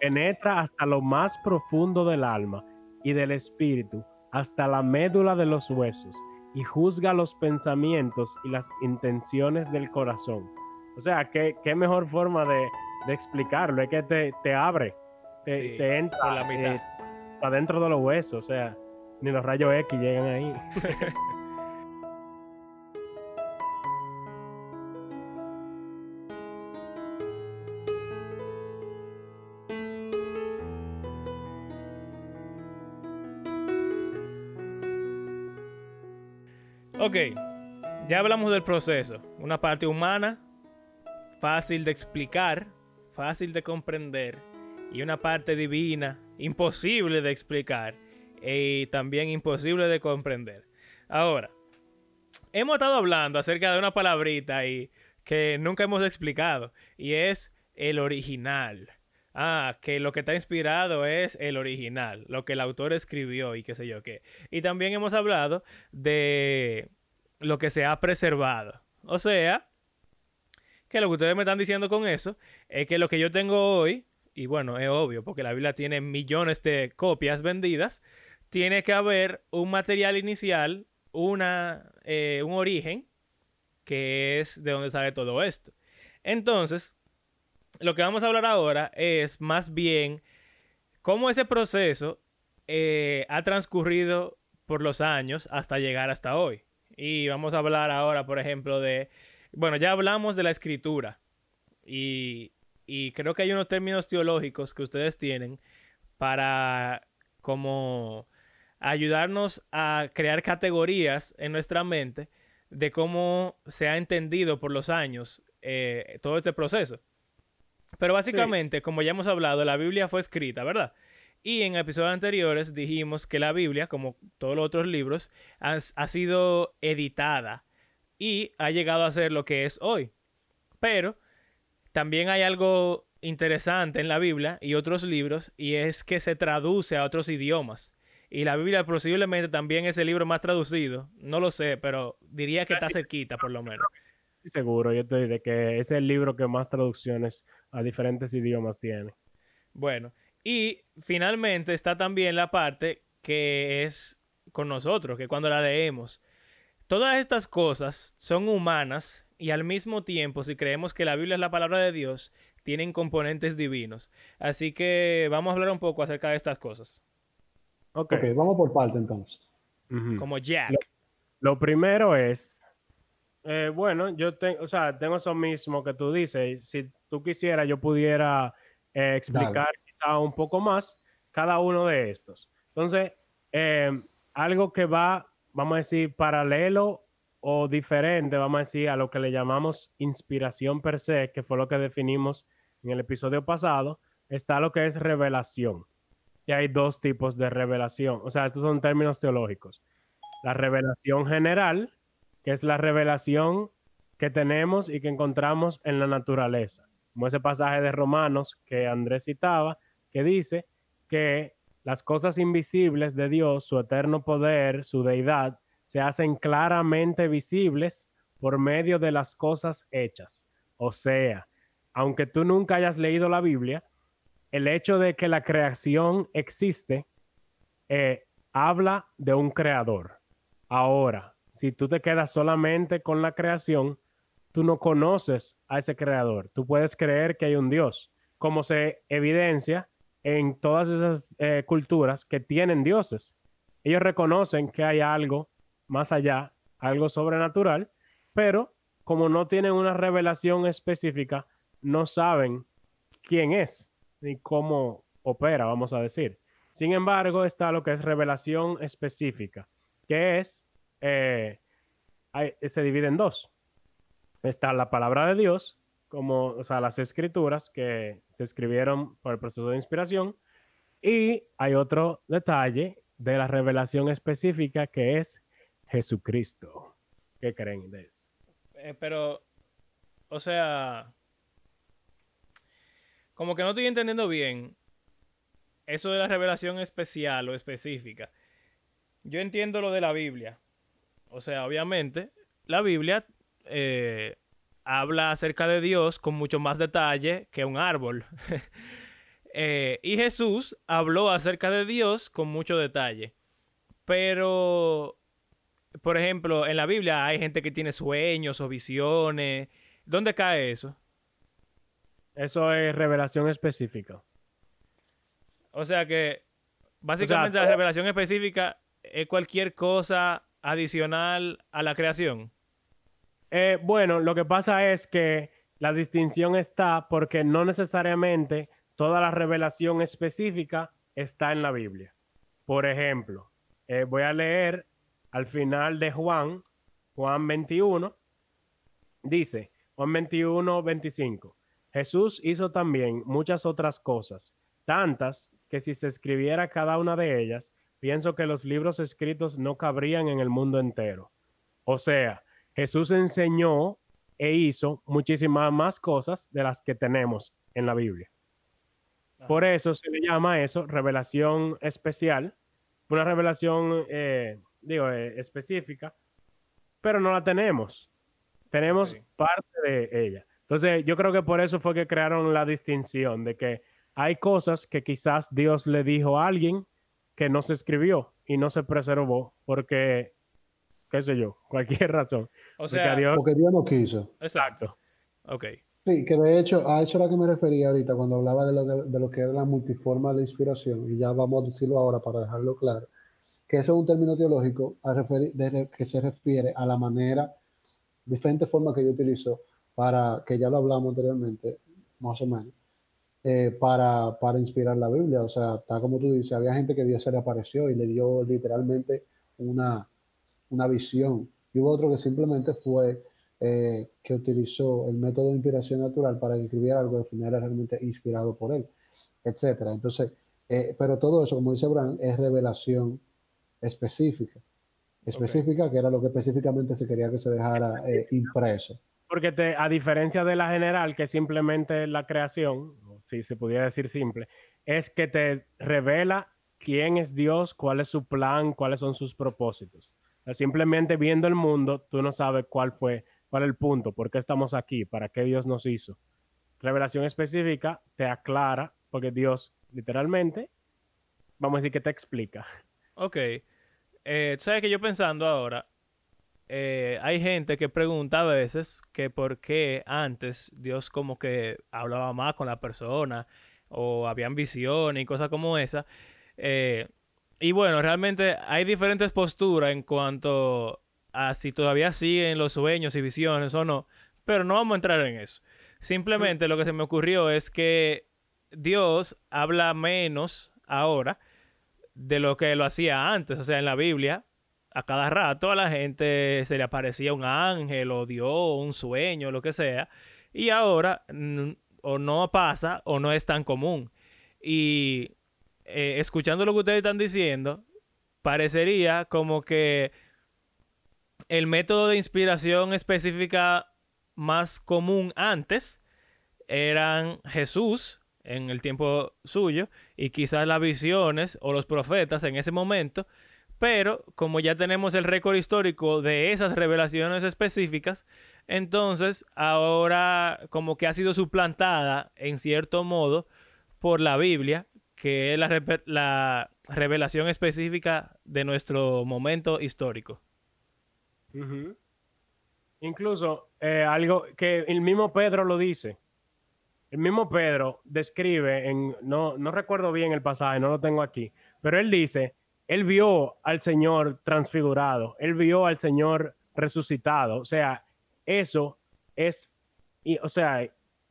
Penetra hasta lo más profundo del alma y del espíritu, hasta la médula de los huesos, y juzga los pensamientos y las intenciones del corazón o sea, ¿qué, qué mejor forma de, de, explicarlo? Es que te, te abre, te, entra la mitad. Eh, adentro de los huesos, o sea, ni los rayos X llegan ahí. Ok, ya hablamos del proceso, una parte humana fácil de explicar, fácil de comprender y una parte divina imposible de explicar y también imposible de comprender. Ahora, hemos estado hablando acerca de una palabrita y que nunca hemos explicado y es el original. Ah, que lo que está inspirado es el original, lo que el autor escribió y qué sé yo qué. Y también hemos hablado de lo que se ha preservado. O sea, que lo que ustedes me están diciendo con eso es que lo que yo tengo hoy, y bueno, es obvio, porque la Biblia tiene millones de copias vendidas, tiene que haber un material inicial, una, eh, un origen, que es de donde sale todo esto. Entonces, lo que vamos a hablar ahora es más bien cómo ese proceso eh, ha transcurrido por los años hasta llegar hasta hoy. Y vamos a hablar ahora, por ejemplo, de bueno, ya hablamos de la escritura y, creo que hay unos términos teológicos que ustedes tienen para como ayudarnos a crear categorías en nuestra mente de cómo se ha entendido por los años eh, todo este proceso. Pero básicamente, como ya hemos hablado, la Biblia fue escrita, ¿verdad? Y en episodios anteriores dijimos que la Biblia, como todos los otros libros, ha sido editada y ha llegado a ser lo que es hoy. Pero también hay algo interesante en la Biblia y otros libros y es que se traduce a otros idiomas. Y la Biblia posiblemente también es el libro más traducido. No lo sé, pero diría que está cerquita por lo menos. Seguro, yo estoy de que es el libro que más traducciones a diferentes idiomas tiene. Bueno, y finalmente está también la parte que es con nosotros, que cuando la leemos Todas estas cosas son humanas y al mismo tiempo, si creemos que la Biblia es la palabra de Dios, tienen componentes divinos. Así que vamos a hablar un poco acerca de estas cosas. Ok, vamos por parte entonces. Como Jack. Lo, primero es, eh, bueno, yo tengo, o sea, tengo eso mismo que tú dices. Si tú quisieras, yo pudiera eh, explicar un poco más cada uno de estos. Entonces, eh, algo que va vamos a decir, paralelo o diferente, vamos a decir, a lo que le llamamos inspiración per se, que fue lo que definimos en el episodio pasado, está lo que es revelación. que hay dos tipos de revelación. O sea, estos son términos teológicos. La revelación general, que es la revelación que tenemos y que encontramos en la naturaleza. Como ese pasaje de Romanos que Andrés citaba, que dice que las cosas invisibles de Dios, su eterno poder, su deidad, se hacen claramente visibles por medio de las cosas hechas. O sea, aunque tú nunca hayas leído la Biblia, el hecho de que la creación existe eh, habla de un creador. Ahora, si tú te quedas solamente con la creación, tú no conoces a ese creador. Tú puedes creer que hay un Dios, como se evidencia en todas esas eh, culturas que tienen dioses. Ellos reconocen que hay algo más allá, algo sobrenatural, pero como no tienen una revelación específica, no saben quién es ni cómo opera, vamos a decir. Sin embargo, está lo que es revelación específica, que es, eh, se divide en dos. Está la palabra de Dios, como, o sea, las escrituras que se escribieron por el proceso de inspiración, y hay otro detalle de la revelación específica que es Jesucristo. ¿Qué creen de eso? Eh, pero, o sea, como que no estoy entendiendo bien eso de la revelación especial o específica. Yo entiendo lo de la Biblia. O sea, obviamente, la Biblia eh, habla acerca de Dios con mucho más detalle que un árbol. Eh, y Jesús habló acerca de Dios con mucho detalle. Pero, por ejemplo, en la Biblia hay gente que tiene sueños o visiones. ¿Dónde cae eso? Eso es revelación específica. O sea que básicamente la revelación específica es cualquier cosa adicional a la creación. Eh, bueno, lo que pasa es que la distinción está porque no necesariamente toda la revelación específica está en la Biblia. Por ejemplo, eh, voy a leer al final de Juan, Juan 21, dice, Juan 21, 25. Jesús hizo también muchas otras cosas, tantas que si se escribiera cada una de ellas, pienso que los libros escritos no cabrían en el mundo entero. O sea, Jesús enseñó e hizo muchísimas más cosas de las que tenemos en la Biblia. Por eso se le llama eso revelación especial, una revelación, eh, digo, eh, específica, pero no la tenemos. Tenemos parte de ella. Entonces, yo creo que por eso fue que crearon la distinción de que hay cosas que quizás Dios le dijo a alguien que no se escribió y no se preservó porque, qué sé yo, cualquier razón. O sea, porque Dios, no quiso. Exacto. Ok. Sí, que de hecho a eso era que me refería ahorita cuando hablaba de lo que, de lo que era la multiforma de inspiración, y ya vamos a decirlo ahora para dejarlo claro, que eso es un término teológico a referir, que se refiere a la manera, diferente forma que yo utilizo para, que ya lo hablamos anteriormente, más o menos, eh, para, para, inspirar la Biblia. O sea, está como tú dices, había gente que Dios se le apareció y le dio literalmente una, una visión. Y hubo otro que simplemente fue eh, que utilizó el método de inspiración natural para escribir algo que era realmente inspirado por él, etcétera. Entonces, eh, pero todo eso, como dice Bran, es revelación específica. Específica, que era lo que específicamente se quería que se dejara impreso. Porque te, a diferencia de la general, que simplemente la creación, si se pudiera decir simple, es que te revela quién es Dios, cuál es su plan, cuáles son sus propósitos. Simplemente viendo el mundo, tú no sabes cuál fue, cuál es el punto, por qué estamos aquí, para qué Dios nos hizo. Revelación específica te aclara, porque Dios literalmente, vamos a decir que te explica. Ok. Eh, ¿Sabes que yo pensando ahora, eh, hay gente que pregunta a veces que por qué antes Dios como que hablaba más con la persona o habían visiones y cosas como esa. Eh, y bueno, realmente hay diferentes posturas en cuanto a si todavía siguen los sueños y visiones o no, pero no vamos a entrar en eso. Simplemente lo que se me ocurrió es que Dios habla menos ahora de lo que lo hacía antes, o sea, en la Biblia a cada rato a la gente se le aparecía un ángel o Dios, un sueño, lo que sea. Y ahora o no pasa o no es tan común. Y eh, escuchando lo que ustedes están diciendo, parecería como que el método de inspiración específica más común antes eran Jesús en el tiempo suyo y quizás las visiones o los profetas en ese momento, pero como ya tenemos el récord histórico de esas revelaciones específicas, entonces ahora como que ha sido suplantada en cierto modo por la Biblia, que es la, revelación específica de nuestro momento histórico. Incluso eh, algo que el mismo Pedro lo dice. El mismo Pedro describe en, no, no recuerdo bien el pasaje, no lo tengo aquí, pero él dice, él vio al Señor transfigurado, él vio al Señor resucitado. O sea, eso es, y, o sea,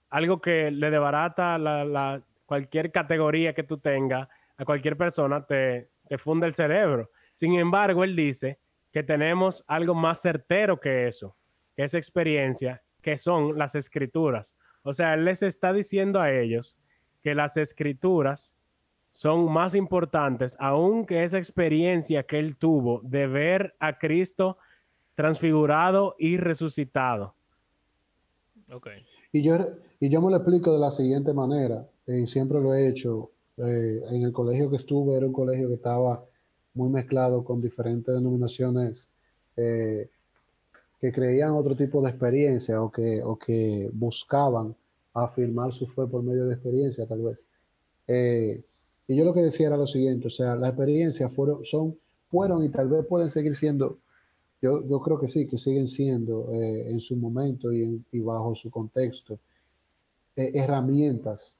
algo que le debarata la, cualquier categoría que tú tengas a cualquier persona, te, te el cerebro. Sin embargo, él dice que tenemos algo más certero que eso, que experiencia, que son las escrituras. O sea, él les está diciendo a ellos que las escrituras son más importantes, aún que esa experiencia que él tuvo de ver a Cristo transfigurado y resucitado. Okay. Y, yo, y yo me lo explico de la siguiente manera, siempre lo he hecho. Eh, en el colegio que estuve era un colegio que estaba muy mezclado con diferentes denominaciones eh, que creían otro tipo de experiencia o que, o que buscaban afirmar su fe por medio de experiencia, tal vez. Eh, y yo lo que decía era lo siguiente, o sea, las experiencias fueron, son, fueron y tal vez pueden seguir siendo, yo, yo creo que sí, que siguen siendo eh, en su momento y, y, bajo su contexto, eh, herramientas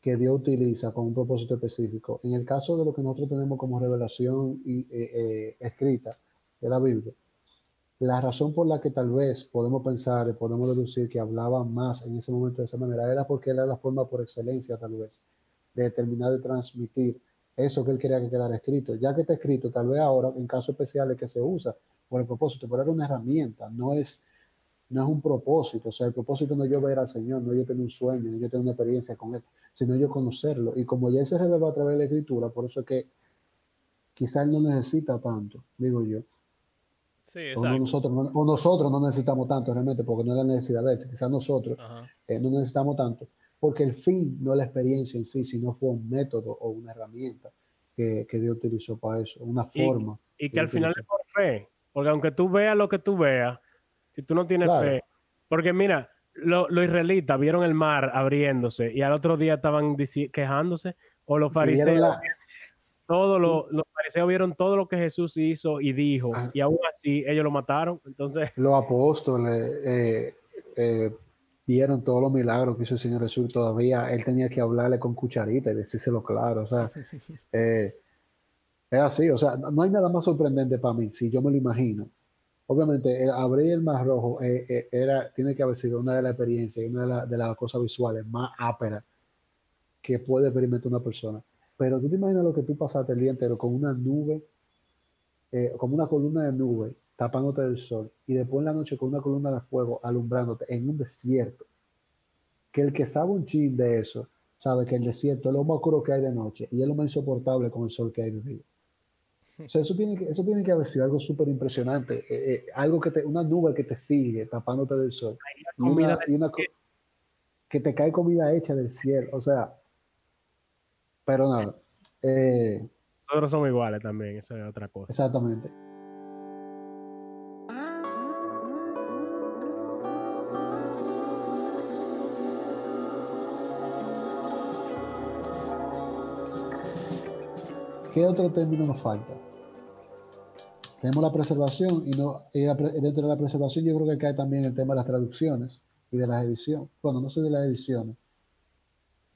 que Dios utiliza con un propósito específico. En el caso de lo que nosotros tenemos como revelación y, escrita de la Biblia, la razón por la que tal vez podemos pensar podemos deducir que hablaba más en ese momento de esa manera era porque era la forma por excelencia tal vez de terminar de transmitir eso que él quería que quedara escrito. Ya que está escrito, tal vez ahora en casos especiales que se usa por el propósito, pero era una herramienta, no es, no es un propósito. O sea, el propósito no es yo ver al Señor, no es yo tener un sueño, no es yo tener una experiencia con Él, sino yo conocerlo. Y como ya se reveló a través de la escritura, por eso es que quizás Él no necesita tanto, digo yo. o, nosotros, no, nosotros no necesitamos tanto realmente, porque no es la necesidad de él. Quizás nosotros eh, no necesitamos tanto, porque el fin no es la experiencia en sí, sino fue un método o una herramienta que, que Dios utilizó para eso, una forma. Y, que, al final es por fe, porque aunque tú veas lo que tú veas, si tú no tienes fe, porque mira, los israelitas vieron el mar abriéndose y al otro día estaban quejándose, o los fariseos, todos los, fariseos vieron todo lo que Jesús hizo y dijo, ah. y aún así ellos lo mataron. Entonces, los apóstoles, eh, eh, vieron todos los milagros que hizo el Señor Jesús, todavía él tenía que hablarle con cucharita y decírselo claro, o sea, eh, es así, o sea, no hay nada más sorprendente para mí, si yo me lo imagino. Obviamente, abrir el mar rojo eh, eh, era, tiene que haber sido una de las experiencias, una de, las cosas visuales más áperas que puede experimentar una persona. Pero tú te imaginas lo que tú pasaste el día entero con una nube, como una columna de nube tapándote del sol, y después en la noche con una columna de fuego alumbrándote en un desierto, que el que sabe un chin de eso, sabe que el desierto es lo más oscuro que hay de noche y es lo más insoportable con el sol que hay de día. O sea, eso tiene que, eso tiene que haber sido algo súper impresionante, eh, eh, algo que te, una nube que te sigue tapándote del sol, y una, que te cae comida hecha del cielo, o sea, pero nada. Eh, Nosotros somos iguales también, eso es otra cosa. Exactamente. ¿Qué otro término nos falta? Tenemos la preservación y, no, dentro de la preservación yo creo que cae también el tema de las traducciones y de las ediciones. Bueno, no sé de las ediciones.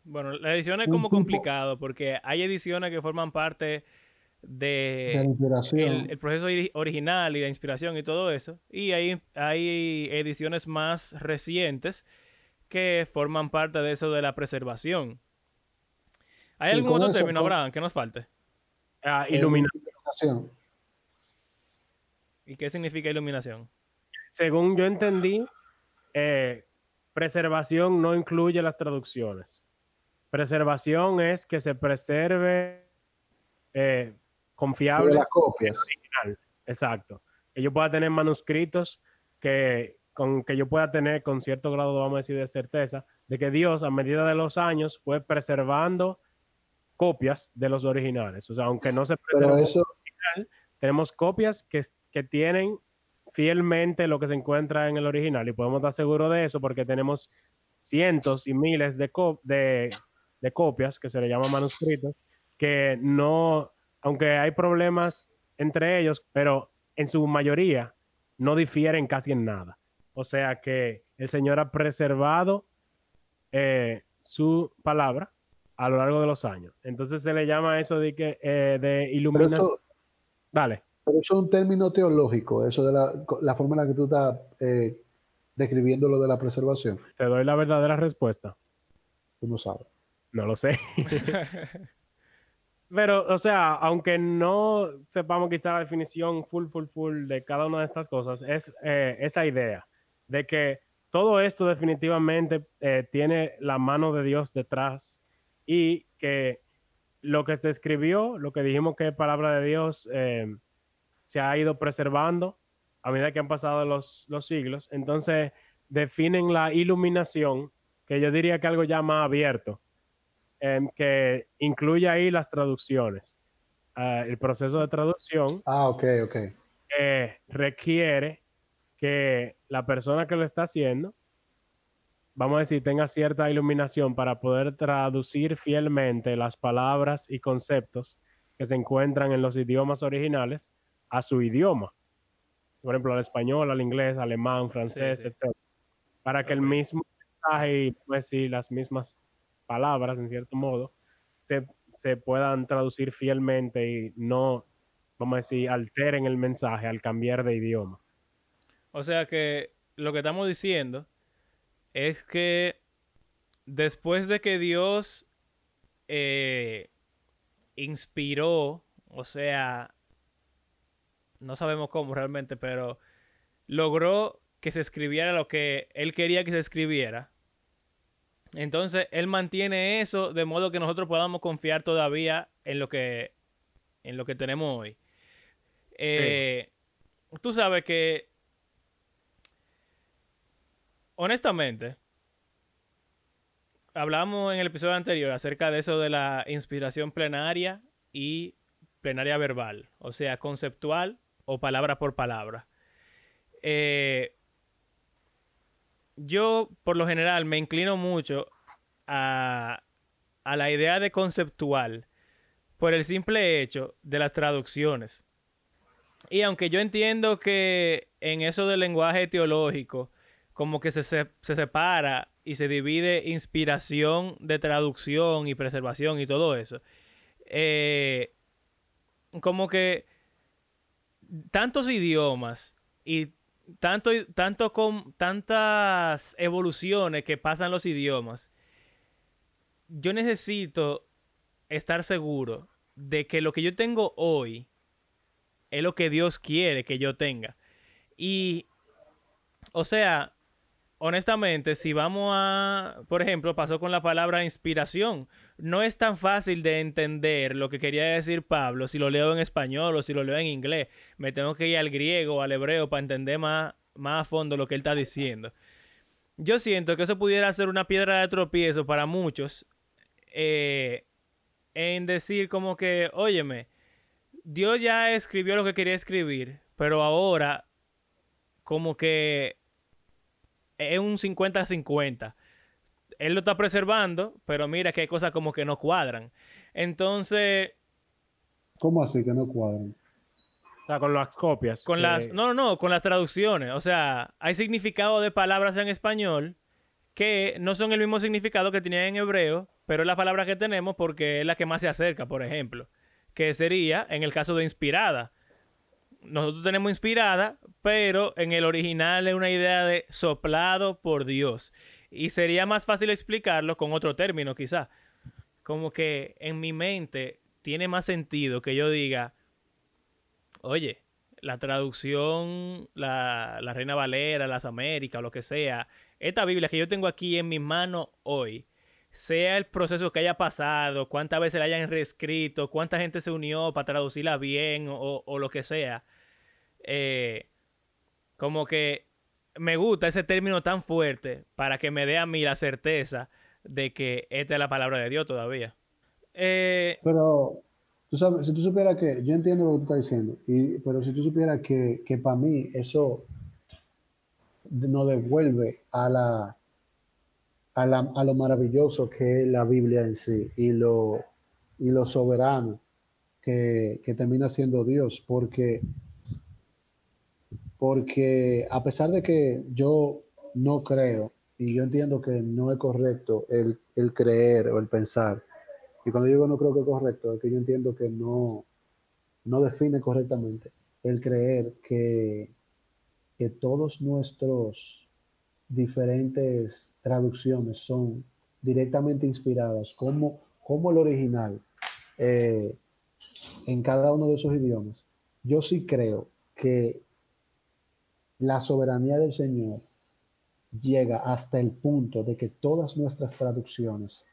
Bueno, la edición es como complicado porque hay ediciones que forman parte de, el, proceso original y la inspiración y todo eso. Y hay, hay ediciones más recientes que forman parte de eso de la preservación. ¿Hay algún otro término, Abraham, que nos falte? Ah, iluminación. ¿Y qué significa iluminación? Según yo entendí, eh, preservación no incluye las traducciones. Preservación es que se preserve eh, confiables. las copias. Exacto. Que yo pueda tener manuscritos que, con, que yo pueda tener con cierto grado, vamos a decir, de certeza, de que Dios a medida de los años fue preservando copias de los originales. O sea, aunque no se Pero eso... original, tenemos copias que, que tienen fielmente lo que se encuentra en el original y podemos estar seguros de eso porque tenemos cientos y miles de, de, de copias que se le llaman manuscritos que no, aunque hay problemas entre ellos, pero en su mayoría no difieren casi en nada. O sea que el Señor ha preservado eh, su palabra a lo largo de los años. Entonces se le llama eso de, que, eh, de iluminación. Dale. Pero eso es un término teológico, eso de la, la forma en la que tú estás eh, describiendo lo de la preservación. Te doy la verdadera respuesta. Tú no sabes. No lo sé. Pero, o sea, aunque no sepamos quizá la definición full, full, full de cada una de estas cosas, es eh, esa idea de que todo esto definitivamente eh, tiene la mano de Dios detrás y que lo que se escribió, lo que dijimos que es palabra de Dios, eh, se ha ido preservando a medida que han pasado los, los siglos. Entonces, definen la iluminación, que yo diría que algo ya más abierto Em, que incluye ahí las traducciones. Ah, el proceso de traducción. Ah, ok, ok. requiere que la persona que lo está haciendo, vamos a decir, tenga cierta iluminación para poder traducir fielmente las palabras y conceptos que se encuentran en los idiomas originales a su idioma. Por ejemplo, al español, al inglés, alemán, francés, etc. Para que el mismo mensaje y pues, las mismas palabras, en cierto modo, se, puedan traducir fielmente y no, vamos a decir, alteren el mensaje al cambiar de idioma. O sea que lo que estamos diciendo es que después de que Dios eh, inspiró, o sea, no sabemos cómo realmente, pero logró que se escribiera lo que él quería que se escribiera, entonces, él mantiene eso de modo que nosotros podamos confiar todavía en lo que, en lo que tenemos hoy. Eh, tú sabes que, honestamente, hablamos en el episodio anterior acerca de eso de la inspiración plenaria y plenaria verbal, o sea, conceptual o palabra por palabra. Eh, yo por lo general me inclino mucho a, la idea de conceptual por el simple hecho de las traducciones. Y aunque yo entiendo que en eso del lenguaje teológico, como que se, separa y se divide inspiración de traducción y preservación y todo eso, eh, como que tantos idiomas y tanto, tanto con tantas evoluciones que pasan los idiomas, yo necesito estar seguro de que lo que yo tengo hoy es lo que Dios quiere que yo tenga. Y, o sea, honestamente, si vamos a, por ejemplo, pasó con la palabra inspiración, no es tan fácil de entender lo que quería decir Pablo si lo leo en español o si lo leo en inglés. Me tengo que ir al griego o al hebreo para entender más, más a fondo lo que él está diciendo. Yo siento que eso pudiera ser una piedra de tropiezo para muchos eh, en decir como que, óyeme, Dios ya escribió lo que quería escribir, pero ahora como que es un 50-50 él lo está preservando, pero mira que hay cosas como que no cuadran. Entonces. ¿Cómo así que no cuadran? O sea, con las copias. Con las. No, no, no, con las traducciones. O sea, hay significado de palabras en español que no son el mismo significado que tenían en hebreo, pero es la palabra que tenemos porque es la que más se acerca, por ejemplo. Que sería en el caso de inspirada. Nosotros tenemos inspirada, pero en el original es una idea de soplado por Dios. Y sería más fácil explicarlo con otro término, quizá. Como que en mi mente tiene más sentido que yo diga, oye, la traducción, la, la Reina Valera, las Américas, lo que sea, esta Biblia que yo tengo aquí en mi mano hoy, sea el proceso que haya pasado, cuántas veces la hayan reescrito, cuánta gente se unió para traducirla bien o, lo que sea. Eh, como que me gusta ese término tan fuerte para que me dé a mí la certeza de que esta es la palabra de Dios todavía. Eh, pero tú sabes, si tú supieras que, yo entiendo lo que tú estás diciendo, pero si tú supieras que, que para mí eso nos devuelve a la, a, lo maravilloso que es la Biblia en sí y lo, y lo soberano que, termina siendo Dios, porque, porque a pesar de que yo no creo, y yo entiendo que no es correcto el, el creer o el pensar, y cuando digo no creo que es correcto, es que yo entiendo que no, no define correctamente el creer que, que todos nuestros diferentes traducciones son directamente inspiradas como, como el original eh, en cada uno de esos idiomas, yo sí creo que la soberanía del Señor llega hasta el punto de que todas nuestras traducciones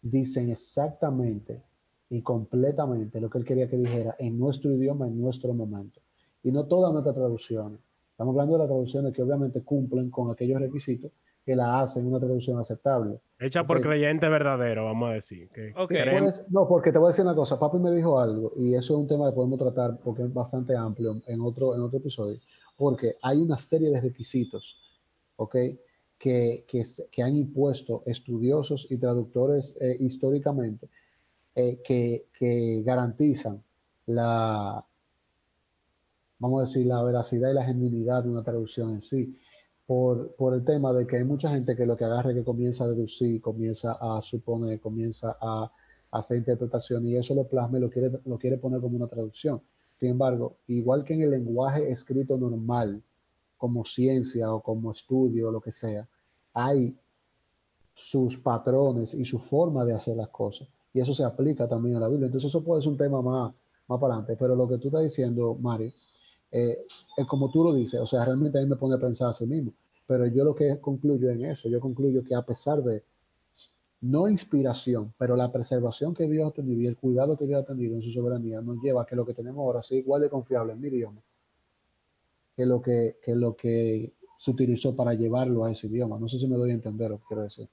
dicen exactamente y completamente lo que Él quería que dijera en nuestro idioma, en nuestro momento. Y no todas nuestras traducciones Estamos hablando de las traducciones que obviamente cumplen con aquellos requisitos que la hacen una traducción aceptable. Hecha por creyente verdadero, vamos a decir. Que no, porque te voy a decir una cosa. Papi me dijo algo, y eso es un tema que podemos tratar porque es bastante amplio en otro, en otro episodio, porque hay una serie de requisitos, ¿ok? Que, que, han impuesto estudiosos y traductores eh, históricamente eh, que, que garantizan la, vamos a decir, la veracidad y la genuinidad de una traducción en sí, por, por el tema de que hay mucha gente que lo que agarra es que comienza a deducir, comienza a suponer, comienza a, hacer interpretación y eso lo plasma y lo quiere, lo quiere poner como una traducción. Sin embargo, igual que en el lenguaje escrito normal, como ciencia o como estudio o lo que sea, hay sus patrones y su forma de hacer las cosas. Y eso se aplica también a la Biblia. Entonces eso puede ser un tema más, más para adelante. Pero lo que tú estás diciendo, Mario, eh, es como tú lo dices, o sea, realmente a mí me pone a pensar a sí mismo, pero yo lo que concluyo en eso, yo concluyo que a pesar de no inspiración, pero la preservación que Dios ha tenido y el cuidado que Dios ha tenido en su soberanía nos lleva a que lo que tenemos ahora sea igual de confiable en mi idioma que lo que, que lo que se utilizó para llevarlo a ese idioma. No sé si me doy a entender lo que quiero decir.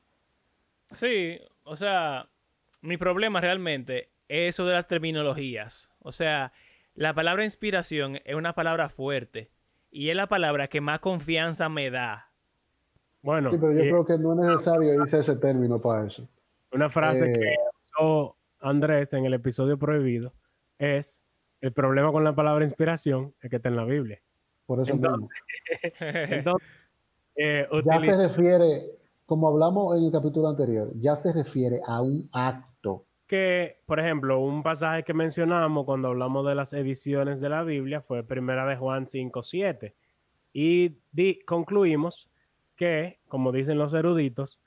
Sí, o sea, mi problema realmente es eso de las terminologías. O sea, la palabra inspiración es una palabra fuerte y es la palabra que más confianza me da. Bueno, sí, pero yo creo que no es necesario irse ese término para eso. Una frase que eh, usó Andrés en el episodio prohibido es el problema con la palabra inspiración es que está en la Biblia. Por eso entonces, entonces eh, ya se refiere, como hablamos en el capítulo anterior, ya se refiere a un acto que, por ejemplo, un pasaje que mencionamos cuando hablamos de las ediciones de la Biblia fue Primera de Juan 5.7. Y concluimos que, como dicen los eruditos,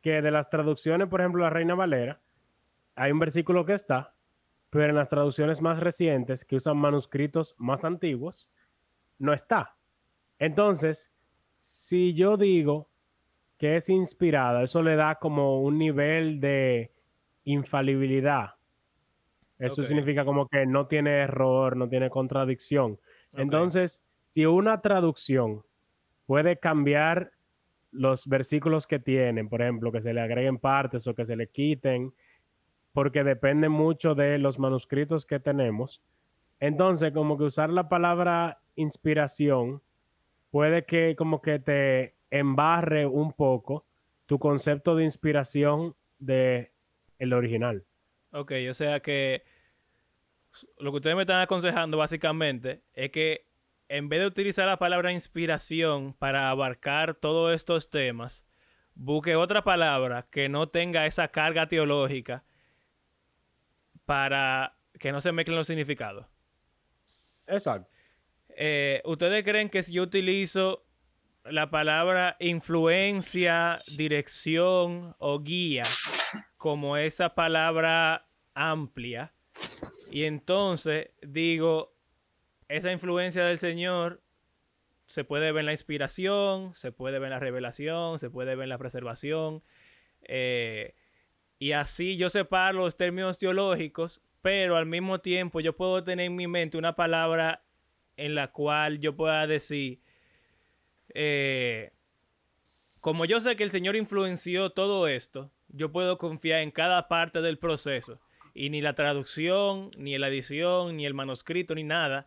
que de las traducciones, por ejemplo, la Reina Valera, hay un versículo que está, pero en las traducciones más recientes, que usan manuscritos más antiguos, no está. Entonces, si yo digo que es inspirada, eso le da como un nivel de infalibilidad. Eso significa como que no tiene error, no tiene contradicción. Entonces, si una traducción puede cambiar los versículos que tienen, por ejemplo, que se le agreguen partes o que se le quiten, porque depende mucho de los manuscritos que tenemos. Entonces, como que usar la palabra inspiración puede que como que te embarre un poco tu concepto de inspiración de el original. Ok, o sea que lo que ustedes me están aconsejando básicamente es que en vez de utilizar la palabra inspiración para abarcar todos estos temas, busque otra palabra que no tenga esa carga teológica para que no se mezclen los significados. Exacto. Eh, ¿Ustedes creen que si yo utilizo la palabra influencia, dirección o guía como esa palabra amplia. Y entonces digo, esa influencia del Señor se puede ver en la inspiración, se puede ver en la revelación, se puede ver en la preservación. Eh, y así yo separo los términos teológicos, pero al mismo tiempo yo puedo tener en mi mente una palabra en la cual yo pueda decir, eh, como yo sé que el Señor influenció todo esto, yo puedo confiar en cada parte del proceso. Y ni la traducción, ni la edición, ni el manuscrito, ni nada,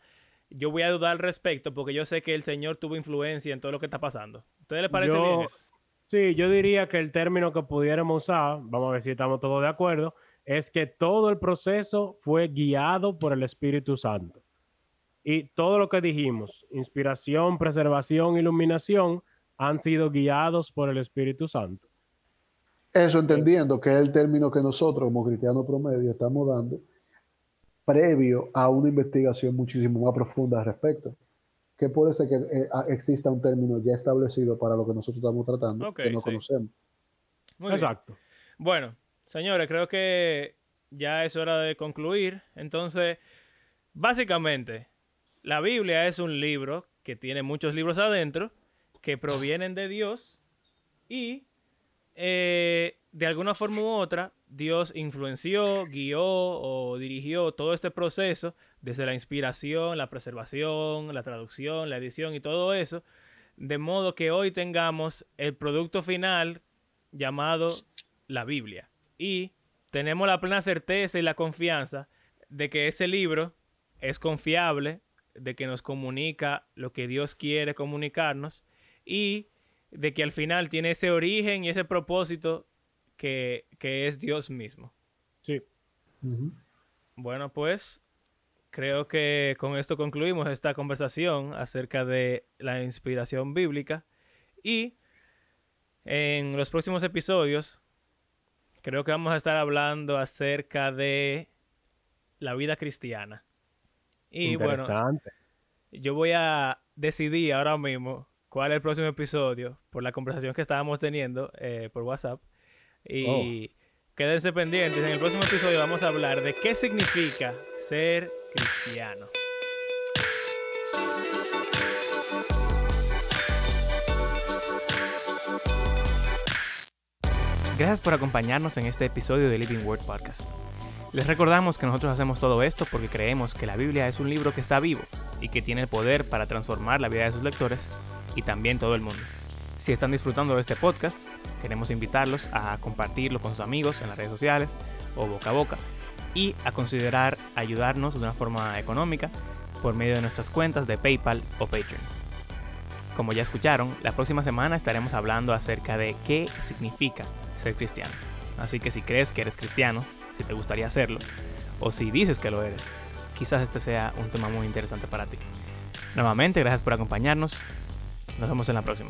yo voy a dudar al respecto porque yo sé que el Señor tuvo influencia en todo lo que está pasando. ¿A ustedes les parece bien eso? Sí, yo diría que el término que pudiéramos usar, vamos a ver si estamos todos de acuerdo, es que todo el proceso fue guiado por el Espíritu Santo. Y todo lo que dijimos, inspiración, preservación, iluminación, han sido guiados por el Espíritu Santo. Eso entendiendo que es el término que nosotros como cristianos promedio estamos dando previo a una investigación muchísimo más profunda al respecto. Que puede ser que eh, exista un término ya establecido para lo que nosotros estamos tratando, que no conocemos. Exacto. Bueno, señores, creo que ya es hora de concluir. Entonces, básicamente, la Biblia es un libro que tiene muchos libros adentro que provienen de Dios y eh, de alguna forma u otra Dios influenció, guió o dirigió todo este proceso desde la inspiración, la preservación, la traducción, la edición y todo eso, de modo que hoy tengamos el producto final llamado la Biblia. Y tenemos la plena certeza y la confianza de que ese libro es confiable, de que nos comunica lo que Dios quiere comunicarnos y de que al final tiene ese origen y ese propósito que, es Dios mismo. Sí. Bueno, pues creo que con esto concluimos esta conversación acerca de la inspiración bíblica y en los próximos episodios creo que vamos a estar hablando acerca de la vida cristiana. Y Interesante. bueno, yo voy a decidir ahora mismo cuál es el próximo episodio por la conversación que estábamos teniendo eh, por WhatsApp. Y oh. quédense pendientes. En el próximo episodio vamos a hablar de qué significa ser cristiano. Gracias por acompañarnos en este episodio de Living Word Podcast. Les recordamos que nosotros hacemos todo esto porque creemos que la Biblia es un libro que está vivo y que tiene el poder para transformar la vida de sus lectores y también todo el mundo. Si están disfrutando de este podcast, queremos invitarlos a compartirlo con sus amigos en las redes sociales o boca a boca y a considerar ayudarnos de una forma económica por medio de nuestras cuentas de PayPal o Patreon. Como ya escucharon, la próxima semana estaremos hablando acerca de qué significa ser cristiano. Así que si crees que eres cristiano, si te gustaría hacerlo, o si dices que lo eres, quizás este sea un tema muy interesante para ti. Nuevamente, gracias por acompañarnos nos vemos en la próxima.